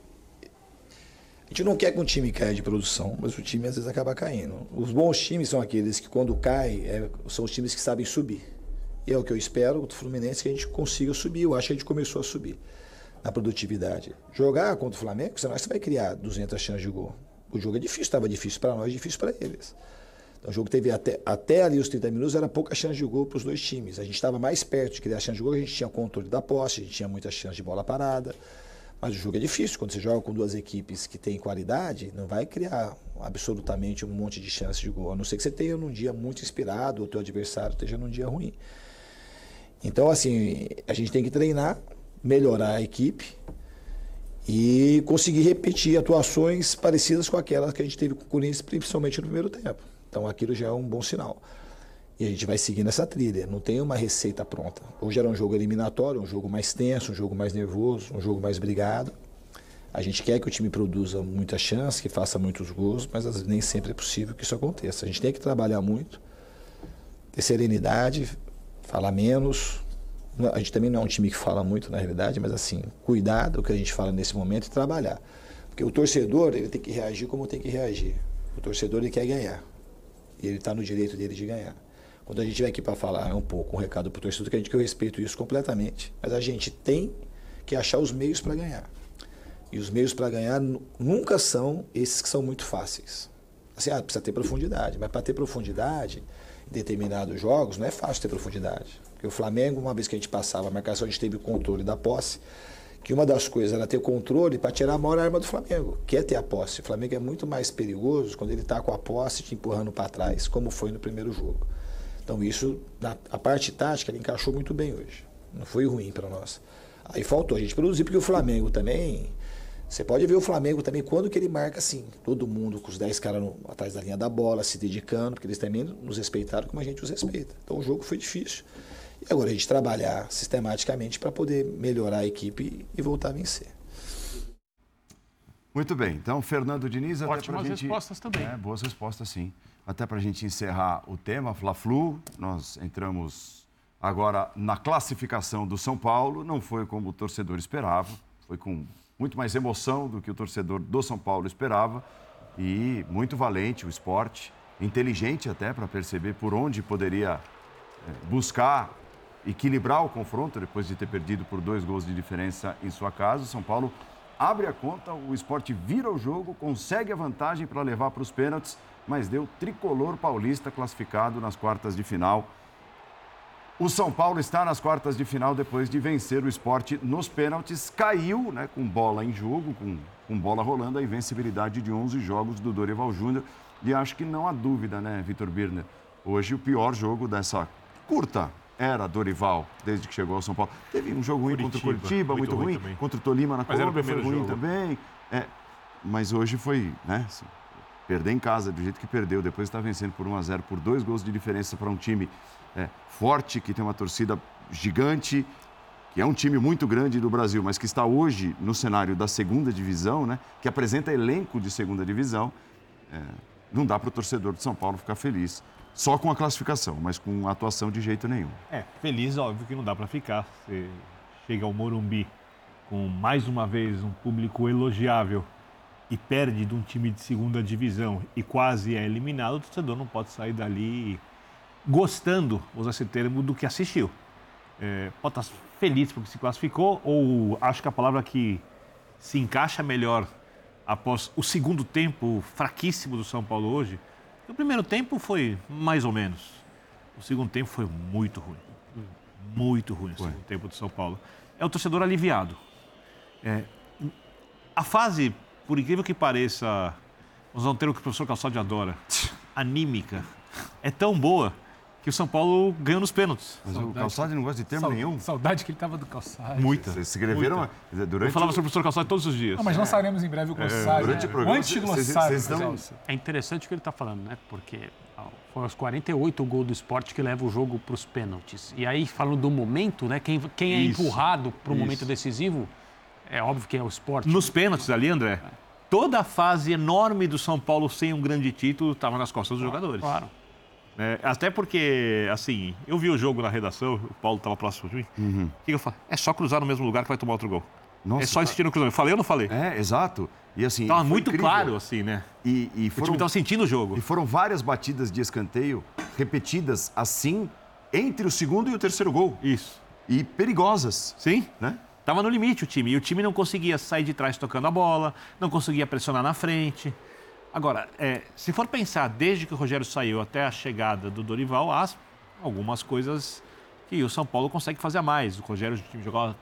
A gente não quer que um time caia de produção, mas o time às vezes acaba caindo. Os bons times são aqueles que, quando caem, é, são os times que sabem subir. E é o que eu espero do Fluminense que a gente consiga subir. Eu acho que a gente começou a subir na produtividade. Jogar contra o Flamengo, senão você vai criar 200 chances de gol. O jogo é difícil, estava difícil para nós, difícil para eles. Então, o jogo teve até, até ali os 30 minutos, era pouca chance de gol para os dois times. A gente estava mais perto de criar chance de gol, a gente tinha controle da posse, a gente tinha muita chance de bola parada. Mas o jogo é difícil. Quando você joga com duas equipes que têm qualidade, não vai criar absolutamente um monte de chance de gol. A não ser que você tenha num dia muito inspirado, ou o teu adversário esteja num dia ruim. Então, assim, a gente tem que treinar, melhorar a equipe e conseguir repetir atuações parecidas com aquelas que a gente teve com o Corinthians, principalmente no primeiro tempo. Então aquilo já é um bom sinal. E a gente vai seguir nessa trilha, não tem uma receita pronta. Hoje era um jogo eliminatório, um jogo mais tenso, um jogo mais nervoso, um jogo mais brigado. A gente quer que o time produza muita chance, que faça muitos gols, mas nem sempre é possível que isso aconteça. A gente tem que trabalhar muito, ter serenidade, falar menos, a gente também não é um time que fala muito na realidade, mas assim, cuidar do que a gente fala nesse momento e trabalhar. Porque o torcedor, ele tem que reagir como tem que reagir. O torcedor, ele quer ganhar. E ele está no direito dele de ganhar. Quando a gente vem aqui para falar um pouco um recado para o torcedor, que a gente que eu respeito isso completamente, mas a gente tem que achar os meios para ganhar. E os meios para ganhar nunca são esses que são muito fáceis. Assim, ah, precisa ter profundidade, mas para ter profundidade em determinados jogos não é fácil ter profundidade. Porque o Flamengo, uma vez que a gente passava a marcação, a gente teve o controle da posse, que uma das coisas era ter controle para tirar a maior arma do Flamengo, que é ter a posse. O Flamengo é muito mais perigoso quando ele está com a posse te empurrando para trás, como foi no primeiro jogo. Então isso, na, a parte tática, ele encaixou muito bem hoje. Não foi ruim para nós. Aí faltou a gente produzir, porque o Flamengo também. Você pode ver o Flamengo também quando que ele marca assim. Todo mundo com os 10 caras atrás da linha da bola, se dedicando, porque eles também nos respeitaram como a gente os respeita. Então o jogo foi difícil. E agora a gente trabalhar sistematicamente para poder melhorar a equipe e voltar a vencer. Muito bem. Então, Fernando Diniz, até Ótimas gente... respostas também. É, boas respostas, sim. Até para a gente encerrar o tema, Fla-Flu, nós entramos agora na classificação do São Paulo. Não foi como o torcedor esperava, foi com muito mais emoção do que o torcedor do São Paulo esperava. E muito valente o esporte, inteligente até para perceber por onde poderia é, buscar equilibrar o confronto depois de ter perdido por dois gols de diferença em sua casa. O São Paulo abre a conta, o esporte vira o jogo, consegue a vantagem para levar para os pênaltis, mas deu tricolor paulista classificado nas quartas de final. O São Paulo está nas quartas de final depois de vencer o esporte nos pênaltis. Caiu né, com bola em jogo, com, com bola rolando, a invencibilidade de 11 jogos do Dorival Júnior. E acho que não há dúvida, né, Vitor Birner? Hoje o pior jogo dessa curta era Dorival, desde que chegou ao São Paulo. Teve um jogo ruim contra o Curitiba, muito, muito ruim, ruim contra o Tolima na Colômbia, foi ruim jogo. também. É, mas hoje foi, né, assim, perder em casa do jeito que perdeu, depois está vencendo por 1 a 0 por dois gols de diferença para um time é, forte, que tem uma torcida gigante, que é um time muito grande do Brasil, mas que está hoje no cenário da segunda divisão, né, que apresenta elenco de segunda divisão, é, não dá para o torcedor de São Paulo ficar feliz só com a classificação, mas com atuação de jeito nenhum. É, feliz, óbvio que não dá para ficar. Você chega ao Morumbi com mais uma vez um público elogiável e perde de um time de segunda divisão e quase é eliminado, o torcedor não pode sair dali gostando, usar esse termo, do que assistiu. É, pode estar feliz porque se classificou, ou acho que a palavra que se encaixa melhor após o segundo tempo fraquíssimo do São Paulo hoje. O primeiro tempo foi mais ou menos. O segundo tempo foi muito ruim. Muito ruim o segundo tempo do São Paulo. É o torcedor aliviado. É, a fase, por incrível que pareça, vamos ter o que o professor Calçado adora, anímica, é tão boa que o São Paulo ganhou nos pênaltis. Mas saudade. o Calçado não gosta de termo nenhum. Saudade que ele estava do Calçado. Muita. Vocês escreveram Muita. durante. Eu falava sobre o professor Calçado todos os dias. Não, mas lançaremos é. em breve o Calçado. É, durante né? o programa. Anti-glossário. Estão... É interessante o que ele está falando, né? Porque foi aos 48 o gol do esporte que leva o jogo para os pênaltis. E aí, falando do momento, né? Quem, quem é Isso. empurrado para o momento decisivo, é óbvio que é o esporte. Nos pênaltis ali, André, toda a fase enorme do São Paulo sem um grande título estava nas costas dos jogadores. Claro. É, até porque, assim, eu vi o jogo na redação, o Paulo estava próximo de mim. Uhum. O que eu falo? É só cruzar no mesmo lugar que vai tomar outro gol. Nossa, é só insistir no cruzamento. Falei ou não falei? É, exato. E assim. Tava muito incrível. claro, assim, né? E, e foram, o time estava sentindo o jogo. E foram várias batidas de escanteio repetidas assim entre o segundo e o terceiro gol. Isso. E perigosas. Sim. Né? Tava no limite o time. E o time não conseguia sair de trás tocando a bola, não conseguia pressionar na frente. Agora, é, se for pensar desde que o Rogério saiu até a chegada do Dorival, há algumas coisas que o São Paulo consegue fazer a mais. O Rogério jogava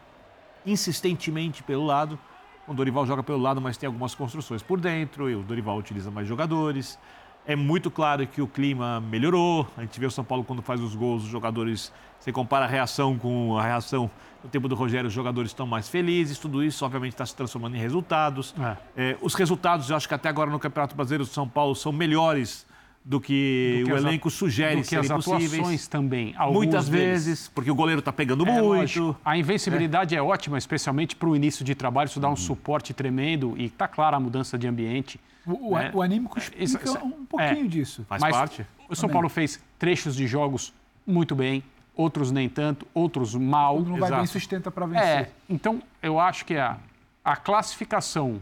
insistentemente pelo lado, o Dorival joga pelo lado, mas tem algumas construções por dentro, e o Dorival utiliza mais jogadores. É muito claro que o clima melhorou. A gente vê o São Paulo quando faz os gols, os jogadores. Você compara a reação com a reação no tempo do Rogério, os jogadores estão mais felizes. Tudo isso, obviamente, está se transformando em resultados. É. É, os resultados, eu acho que até agora no Campeonato Brasileiro do São Paulo são melhores do que, do que o elenco sugere do que as atuações também. Muitas deles. vezes, porque o goleiro está pegando é, muito. Lógico. A invencibilidade é, é ótima, especialmente para o início de trabalho. Isso dá um uhum. suporte tremendo e está clara a mudança de ambiente. O, né? o anímico explica isso, isso, um pouquinho é, disso. Faz Mas parte. O São Paulo fez trechos de jogos muito bem, outros nem tanto, outros mal. Quando não vai bem, sustenta para vencer. É, então eu acho que a, a classificação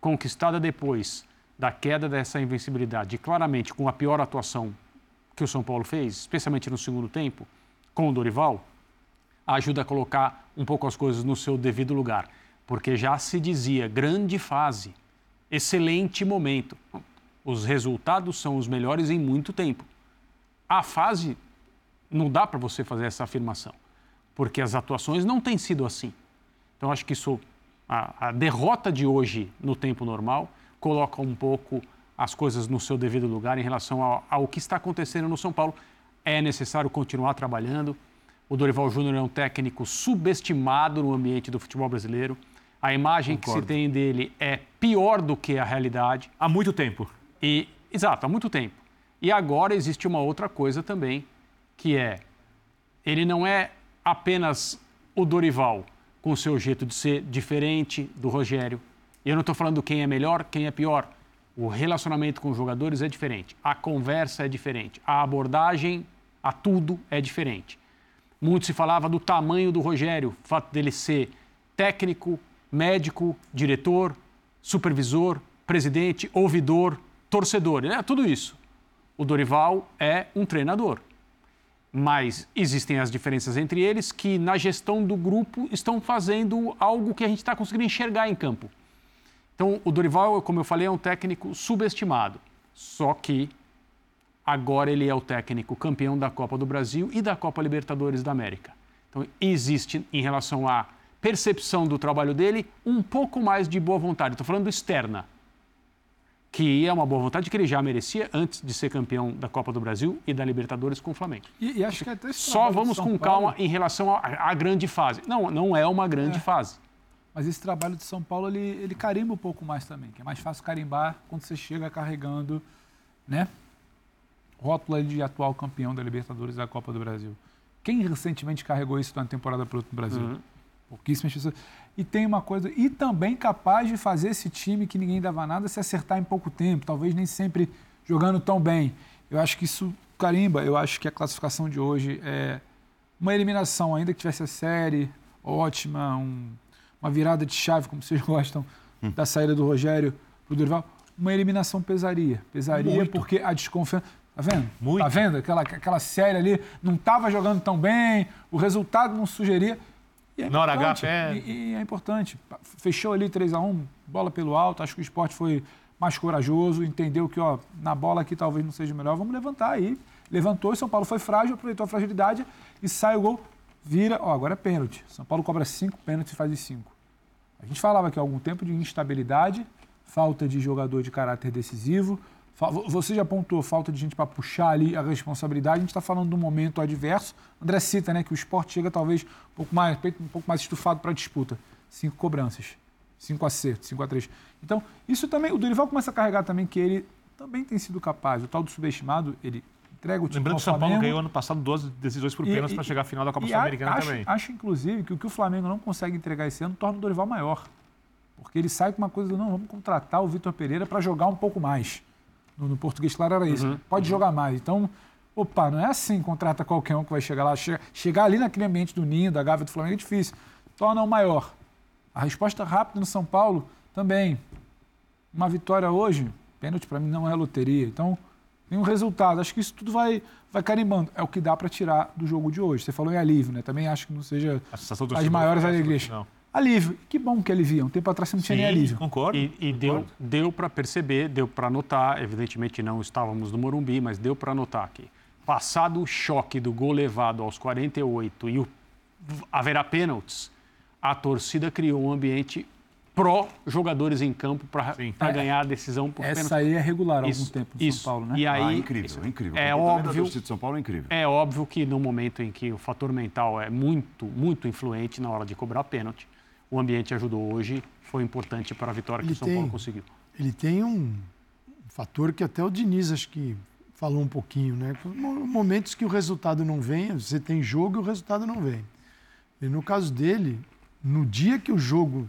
conquistada depois da queda dessa invencibilidade, claramente com a pior atuação que o São Paulo fez, especialmente no segundo tempo, com o Dorival, ajuda a colocar um pouco as coisas no seu devido lugar. Porque já se dizia grande fase excelente momento. Os resultados são os melhores em muito tempo. A fase, não dá para você fazer essa afirmação, porque as atuações não têm sido assim. Então, acho que isso, a, a derrota de hoje no tempo normal coloca um pouco as coisas no seu devido lugar em relação ao, ao que está acontecendo no São Paulo. É necessário continuar trabalhando. O Dorival Júnior é um técnico subestimado no ambiente do futebol brasileiro a imagem Concordo. que se tem dele é pior do que a realidade. Há muito tempo. E, exato, há muito tempo. E agora existe uma outra coisa também, que é ele não é apenas o Dorival com o seu jeito de ser diferente do Rogério. E eu não estou falando quem é melhor, quem é pior. O relacionamento com os jogadores é diferente, a conversa é diferente, a abordagem a tudo é diferente. Muito se falava do tamanho do Rogério, o fato dele ser técnico, médico, diretor, supervisor, presidente, ouvidor, torcedor, né? tudo isso. O Dorival é um treinador. Mas existem as diferenças entre eles que, na gestão do grupo, estão fazendo algo que a gente está conseguindo enxergar em campo. Então, o Dorival, como eu falei, é um técnico subestimado. Só que agora ele é o técnico campeão da Copa do Brasil e da Copa Libertadores da América. Então, existe, em relação à percepção do trabalho dele, um pouco mais de boa vontade. Estou falando externa, que é uma boa vontade que ele já merecia antes de ser campeão da Copa do Brasil e da Libertadores com o Flamengo. E, e acho que até Só vamos com Paulo... calma em relação à, grande fase. Não, não é uma grande É. fase. Mas esse trabalho de São Paulo, ele, ele carimba um pouco mais também, que é mais fácil carimbar quando você chega carregando, né? Rótulo aí de atual campeão da Libertadores da Copa do Brasil. Quem recentemente carregou isso na temporada piloto do Brasil? Uhum. Pouquíssimas pessoas. E tem uma coisa, e também capaz de fazer esse time que ninguém dava nada se acertar em pouco tempo, talvez nem sempre jogando tão bem. Eu acho que isso carimba, eu acho que a classificação de hoje é uma eliminação, ainda que tivesse a série ótima, um- uma virada de chave, como vocês gostam, da saída do Rogério pro Dorival, uma eliminação pesaria. Pesaria Muito. porque a desconfiança. Tá vendo? Tá vendo? Aquela, aquela série ali não estava jogando tão bem, o resultado não sugeria. E é Na hora H, importante, pé. E, e é importante. Fechou ali 3 a 1 bola pelo alto. Acho que o esporte foi mais corajoso, entendeu que ó, na bola aqui talvez não seja melhor. Vamos levantar aí. Levantou e São Paulo foi frágil, aproveitou a fragilidade e sai o gol. Vira, ó, agora é pênalti. São Paulo cobra cinco pênaltis e faz cinco. A gente falava aqui há algum tempo de instabilidade, falta de jogador de caráter decisivo. Você já apontou falta de gente para puxar ali a responsabilidade. A gente está falando de um momento adverso. André cita né, que o esporte chega talvez um pouco mais, um pouco mais estufado para a disputa. Cinco cobranças, cinco acertos, cinco a três. Então, isso também, o Dorival começa a carregar também que ele também tem sido capaz. O tal do subestimado, ele entrega o time Lembrando que o São Paulo ganhou ano passado duas decisões por pênalti para chegar à final da Copa Sul-Americana também. Acho, inclusive, que o que o Flamengo não consegue entregar esse ano torna o Dorival maior. Porque ele sai com uma coisa, não, vamos contratar o Vitor Pereira para jogar um pouco mais. No, no português, claro, era isso. Uhum, Pode jogar mais. Então, opa, não é assim, contrata qualquer um que vai chegar lá. Chega- chegar ali naquele ambiente do Ninho, da Gávea do Flamengo é difícil. Torna o maior. A resposta rápida no São Paulo também. Uma vitória hoje, pênalti para mim não é loteria. Então, tem um resultado. Acho que isso tudo vai, vai carimbando. É o que dá para tirar do jogo de hoje. Você falou em alívio, né? Também acho que não seja as maiores alegrias. não. Alívio. Que bom que alivia. Um tempo atrás você não tinha nem alívio. concordo. E, e deu, deu para perceber, deu para notar, evidentemente não estávamos no Morumbi, mas deu para notar que, passado o choque do gol levado aos 48 e o, haverá pênaltis, a torcida criou um ambiente pró-jogadores em campo para É. ganhar a decisão por Essa pênalti. aí é regular há algum Isso, tempo no isso. São Paulo, né? E aí, Ah, incrível, incrível. É óbvio, São Paulo é incrível. é óbvio que no momento em que o fator mental é muito, muito influente na hora de cobrar pênalti, o ambiente ajudou hoje, foi importante para a vitória que Ele o São Paulo tem- conseguiu. Ele tem um, fator que até o Diniz acho que falou um pouquinho, né? Mo- Momentos que o resultado não vem, você tem jogo e o resultado não vem. E no caso dele, no dia que o jogo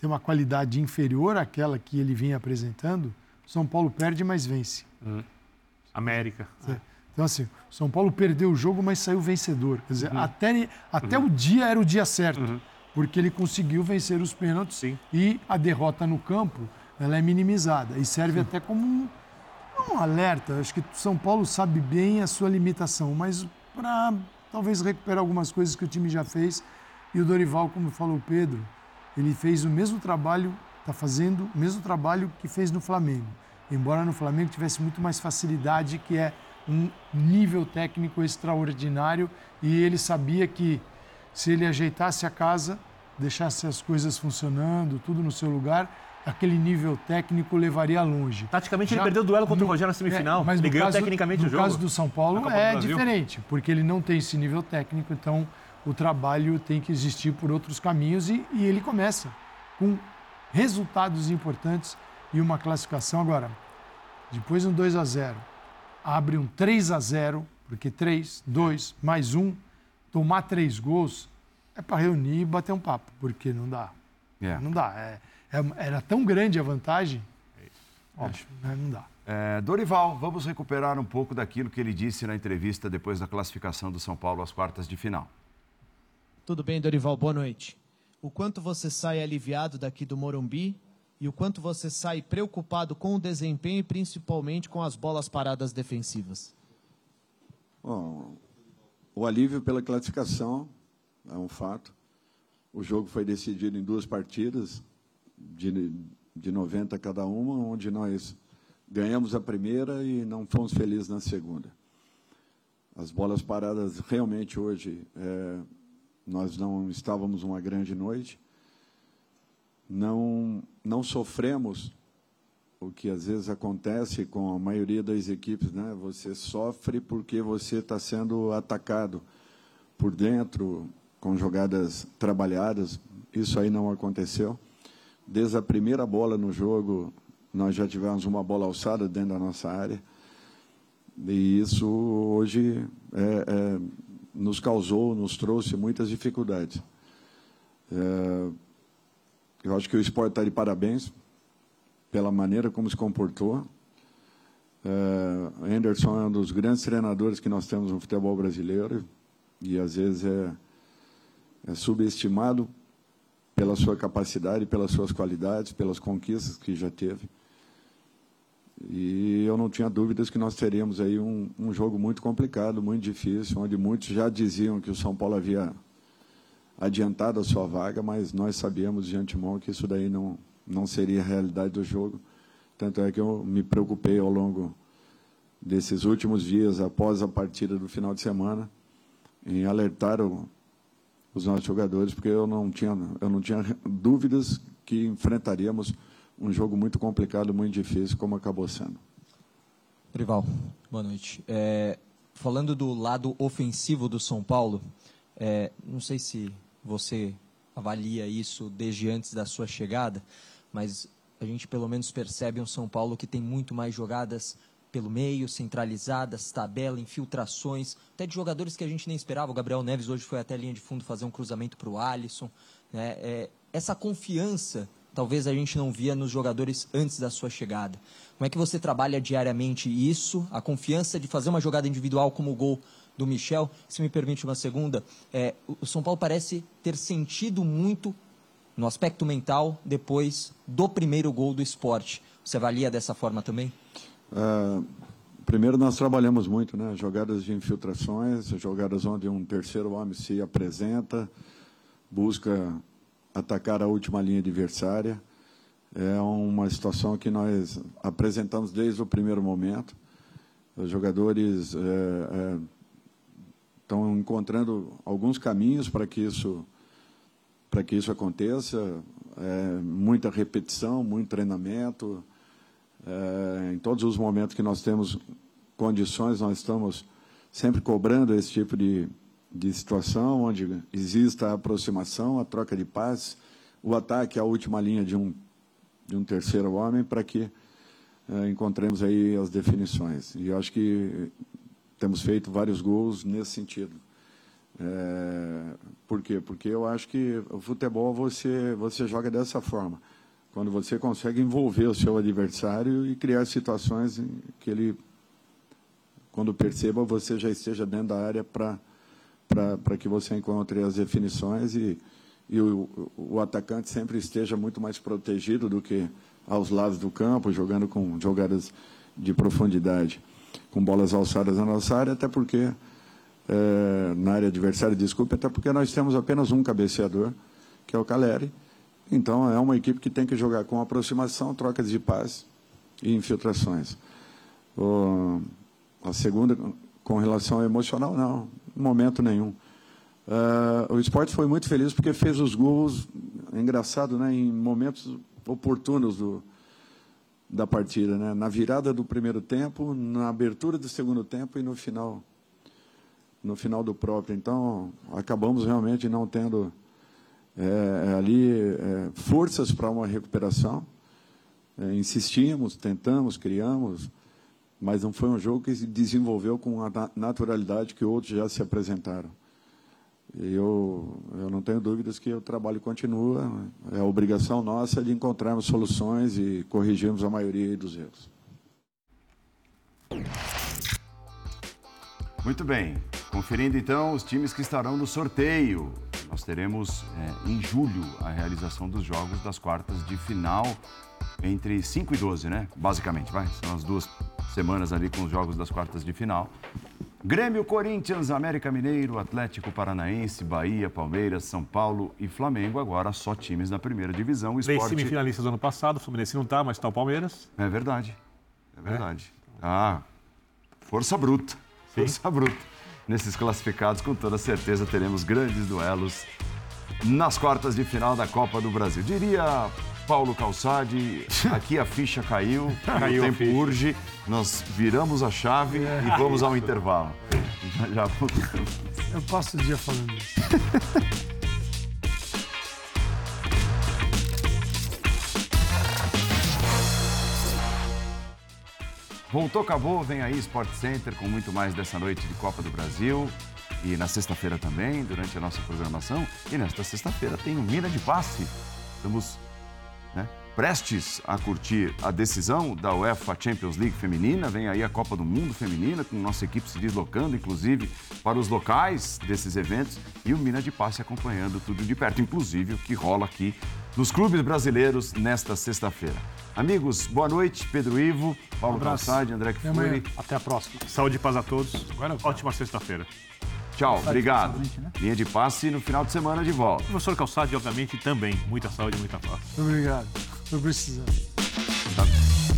tem uma qualidade inferior àquela que ele vinha apresentando, São Paulo perde, mas vence. América. Então, assim, São Paulo perdeu o jogo, mas saiu vencedor. Quer dizer, até, até o dia era o dia certo, porque ele conseguiu vencer os pênaltis e a derrota no campo ela é minimizada e serve até como um, um alerta. Acho que São Paulo sabe bem a sua limitação, mas para talvez recuperar algumas coisas que o time já fez. E o Dorival, como falou o Pedro, ele fez o mesmo trabalho, está fazendo o mesmo trabalho que fez no Flamengo. Embora no Flamengo tivesse muito mais facilidade, que é um nível técnico extraordinário, e ele sabia que se ele ajeitasse a casa, deixasse as coisas funcionando, tudo no seu lugar, aquele nível técnico levaria longe. Taticamente, ele perdeu o duelo contra o Rogério na semifinal. É, mas Ele no ganhou caso, tecnicamente no o jogo. caso do São Paulo é diferente, porque ele não tem esse nível técnico, então o trabalho tem que existir por outros caminhos e, e ele começa com resultados importantes e uma classificação agora. Depois um 2 a 0 abre um 3 a 0 porque 3, 2, mais um, tomar três gols é para reunir e bater um papo, porque não dá. É. Não dá. É- é- era tão grande a vantagem, óbvio, né? não dá. É, Dorival, vamos recuperar um pouco daquilo que ele disse na entrevista depois da classificação do São Paulo às quartas de final. Tudo bem, Dorival? Boa noite. O quanto você sai aliviado daqui do Morumbi e o quanto você sai preocupado com o desempenho e principalmente com as bolas paradas defensivas? Bom, o alívio pela classificação é um fato. O jogo foi decidido em duas partidas de, de 90 cada uma, onde nós ganhamos a primeira e não fomos felizes na segunda. As bolas paradas realmente hoje é, nós não estávamos uma grande noite, não não sofremos o que às vezes acontece com a maioria das equipes, né? Você sofre porque você está sendo atacado por dentro com jogadas trabalhadas. Isso aí não aconteceu. Desde a primeira bola no jogo, nós já tivemos uma bola alçada dentro da nossa área. E isso hoje é, é, nos causou, nos trouxe muitas dificuldades. É, eu acho que o esporte está de parabéns pela maneira como se comportou. É, Anderson é um dos grandes treinadores que nós temos no futebol brasileiro e às vezes é, é subestimado pela sua capacidade, pelas suas qualidades, pelas conquistas que já teve. E eu não tinha dúvidas que nós teríamos aí um, um jogo muito complicado, muito difícil, onde muitos já diziam que o São Paulo havia adiantado a sua vaga, mas nós sabíamos de antemão que isso daí não, não seria a realidade do jogo. Tanto é que eu me preocupei ao longo desses últimos dias, após a partida do final de semana, em alertar o, os nossos jogadores, porque eu não tinha, eu não tinha dúvidas que enfrentaríamos um jogo muito complicado, muito difícil, como acabou sendo. Prival, boa noite. É, falando do lado ofensivo do São Paulo, é, não sei se você avalia isso desde antes da sua chegada, mas a gente pelo menos percebe um São Paulo que tem muito mais jogadas pelo meio, centralizadas, tabela, infiltrações, até de jogadores que a gente nem esperava. O Gabriel Neves hoje foi até a linha de fundo fazer um cruzamento para o Alisson. Né? É, essa confiança talvez a gente não via nos jogadores antes da sua chegada. Como é que você trabalha diariamente isso, a confiança de fazer uma jogada individual como o gol do Michel? Se me permite uma segunda, é, o São Paulo parece ter sentido muito no aspecto mental depois do primeiro gol do esporte. Você avalia dessa forma também? Uh, primeiro, nós trabalhamos muito, né? Jogadas de infiltrações, jogadas onde um terceiro homem se apresenta, busca atacar a última linha adversária. É uma situação que nós apresentamos desde o primeiro momento. Os jogadores é, é, estão encontrando alguns caminhos para que isso para que isso aconteça. É, muita repetição, muito treinamento. É, em todos os momentos que nós temos condições, nós estamos sempre cobrando esse tipo de, de situação, onde exista a aproximação, a troca de paz, o ataque à última linha de um, de um terceiro homem, para que é, encontremos aí as definições. E eu acho que temos feito vários gols nesse sentido. É, por quê? Porque eu acho que o futebol você, você joga dessa forma. Quando você consegue envolver o seu adversário e criar situações que ele, quando perceba, você já esteja dentro da área para que você encontre as definições e, e o, o atacante sempre esteja muito mais protegido do que aos lados do campo, jogando com jogadas de profundidade, com bolas alçadas na nossa área, até porque é, na área adversária, desculpe, até porque nós temos apenas um cabeceador, que é o Caleri. Então, é uma equipe que tem que jogar com aproximação, trocas de paz e infiltrações. O, a segunda, com relação ao emocional, não, momento nenhum. Uh, o esporte foi muito feliz porque fez os gols, engraçado, né, em momentos oportunos do, da partida. Né? Na virada do primeiro tempo, na abertura do segundo tempo e no final no final do próprio. Então, acabamos realmente não tendo é, ali é, forças para uma recuperação. É, insistimos, tentamos, criamos, mas não foi um jogo que se desenvolveu com a naturalidade que outros já se apresentaram. Eu, eu não tenho dúvidas que o trabalho continua, é obrigação nossa de encontrarmos soluções e corrigirmos a maioria dos erros. Muito bem. Conferindo então os times que estarão no sorteio. Nós teremos é, em julho a realização dos jogos das quartas de final entre 5 e 12, né? Basicamente, vai. São as duas semanas ali com os jogos das quartas de final. Grêmio, Corinthians, América Mineiro, Atlético Paranaense, Bahia, Palmeiras, São Paulo e Flamengo. Agora só times na primeira divisão. O Três esporte... semifinalistas do ano passado, o Fluminense não está, mas está o Palmeiras. É verdade. É verdade. Ah, força bruta. Força bruta. Nesses classificados, com toda certeza, teremos grandes duelos nas quartas de final da Copa do Brasil. Diria Paulo Calçade, aqui a ficha caiu, Caiu o tempo ficha. urge, nós viramos a chave e vamos ao intervalo. Já, já voltamos. Eu passo o dia falando isso. Voltou, acabou, vem aí Sport Center com muito mais dessa noite de Copa do Brasil. E na sexta-feira também, durante a nossa programação. E nesta sexta-feira tem o Mina de Passe. Estamos prestes a curtir a decisão da UEFA Champions League feminina. Vem aí a Copa do Mundo feminina, com nossa equipe se deslocando, inclusive, para os locais desses eventos. E o Mina de Passe acompanhando tudo de perto, inclusive o que rola aqui nos clubes brasileiros nesta sexta-feira. Amigos, boa noite. Pedro Ivo, Paulo Um. Calçade, André. Kfouri. Até a próxima. Saúde e paz a todos. Ótima sexta-feira. Tchau, Saúde, obrigado. né? Linha de passe no final de semana de volta. Professor Calçade, obviamente, também. Muita saúde e muita paz. Obrigado. Estou precisando. Tá.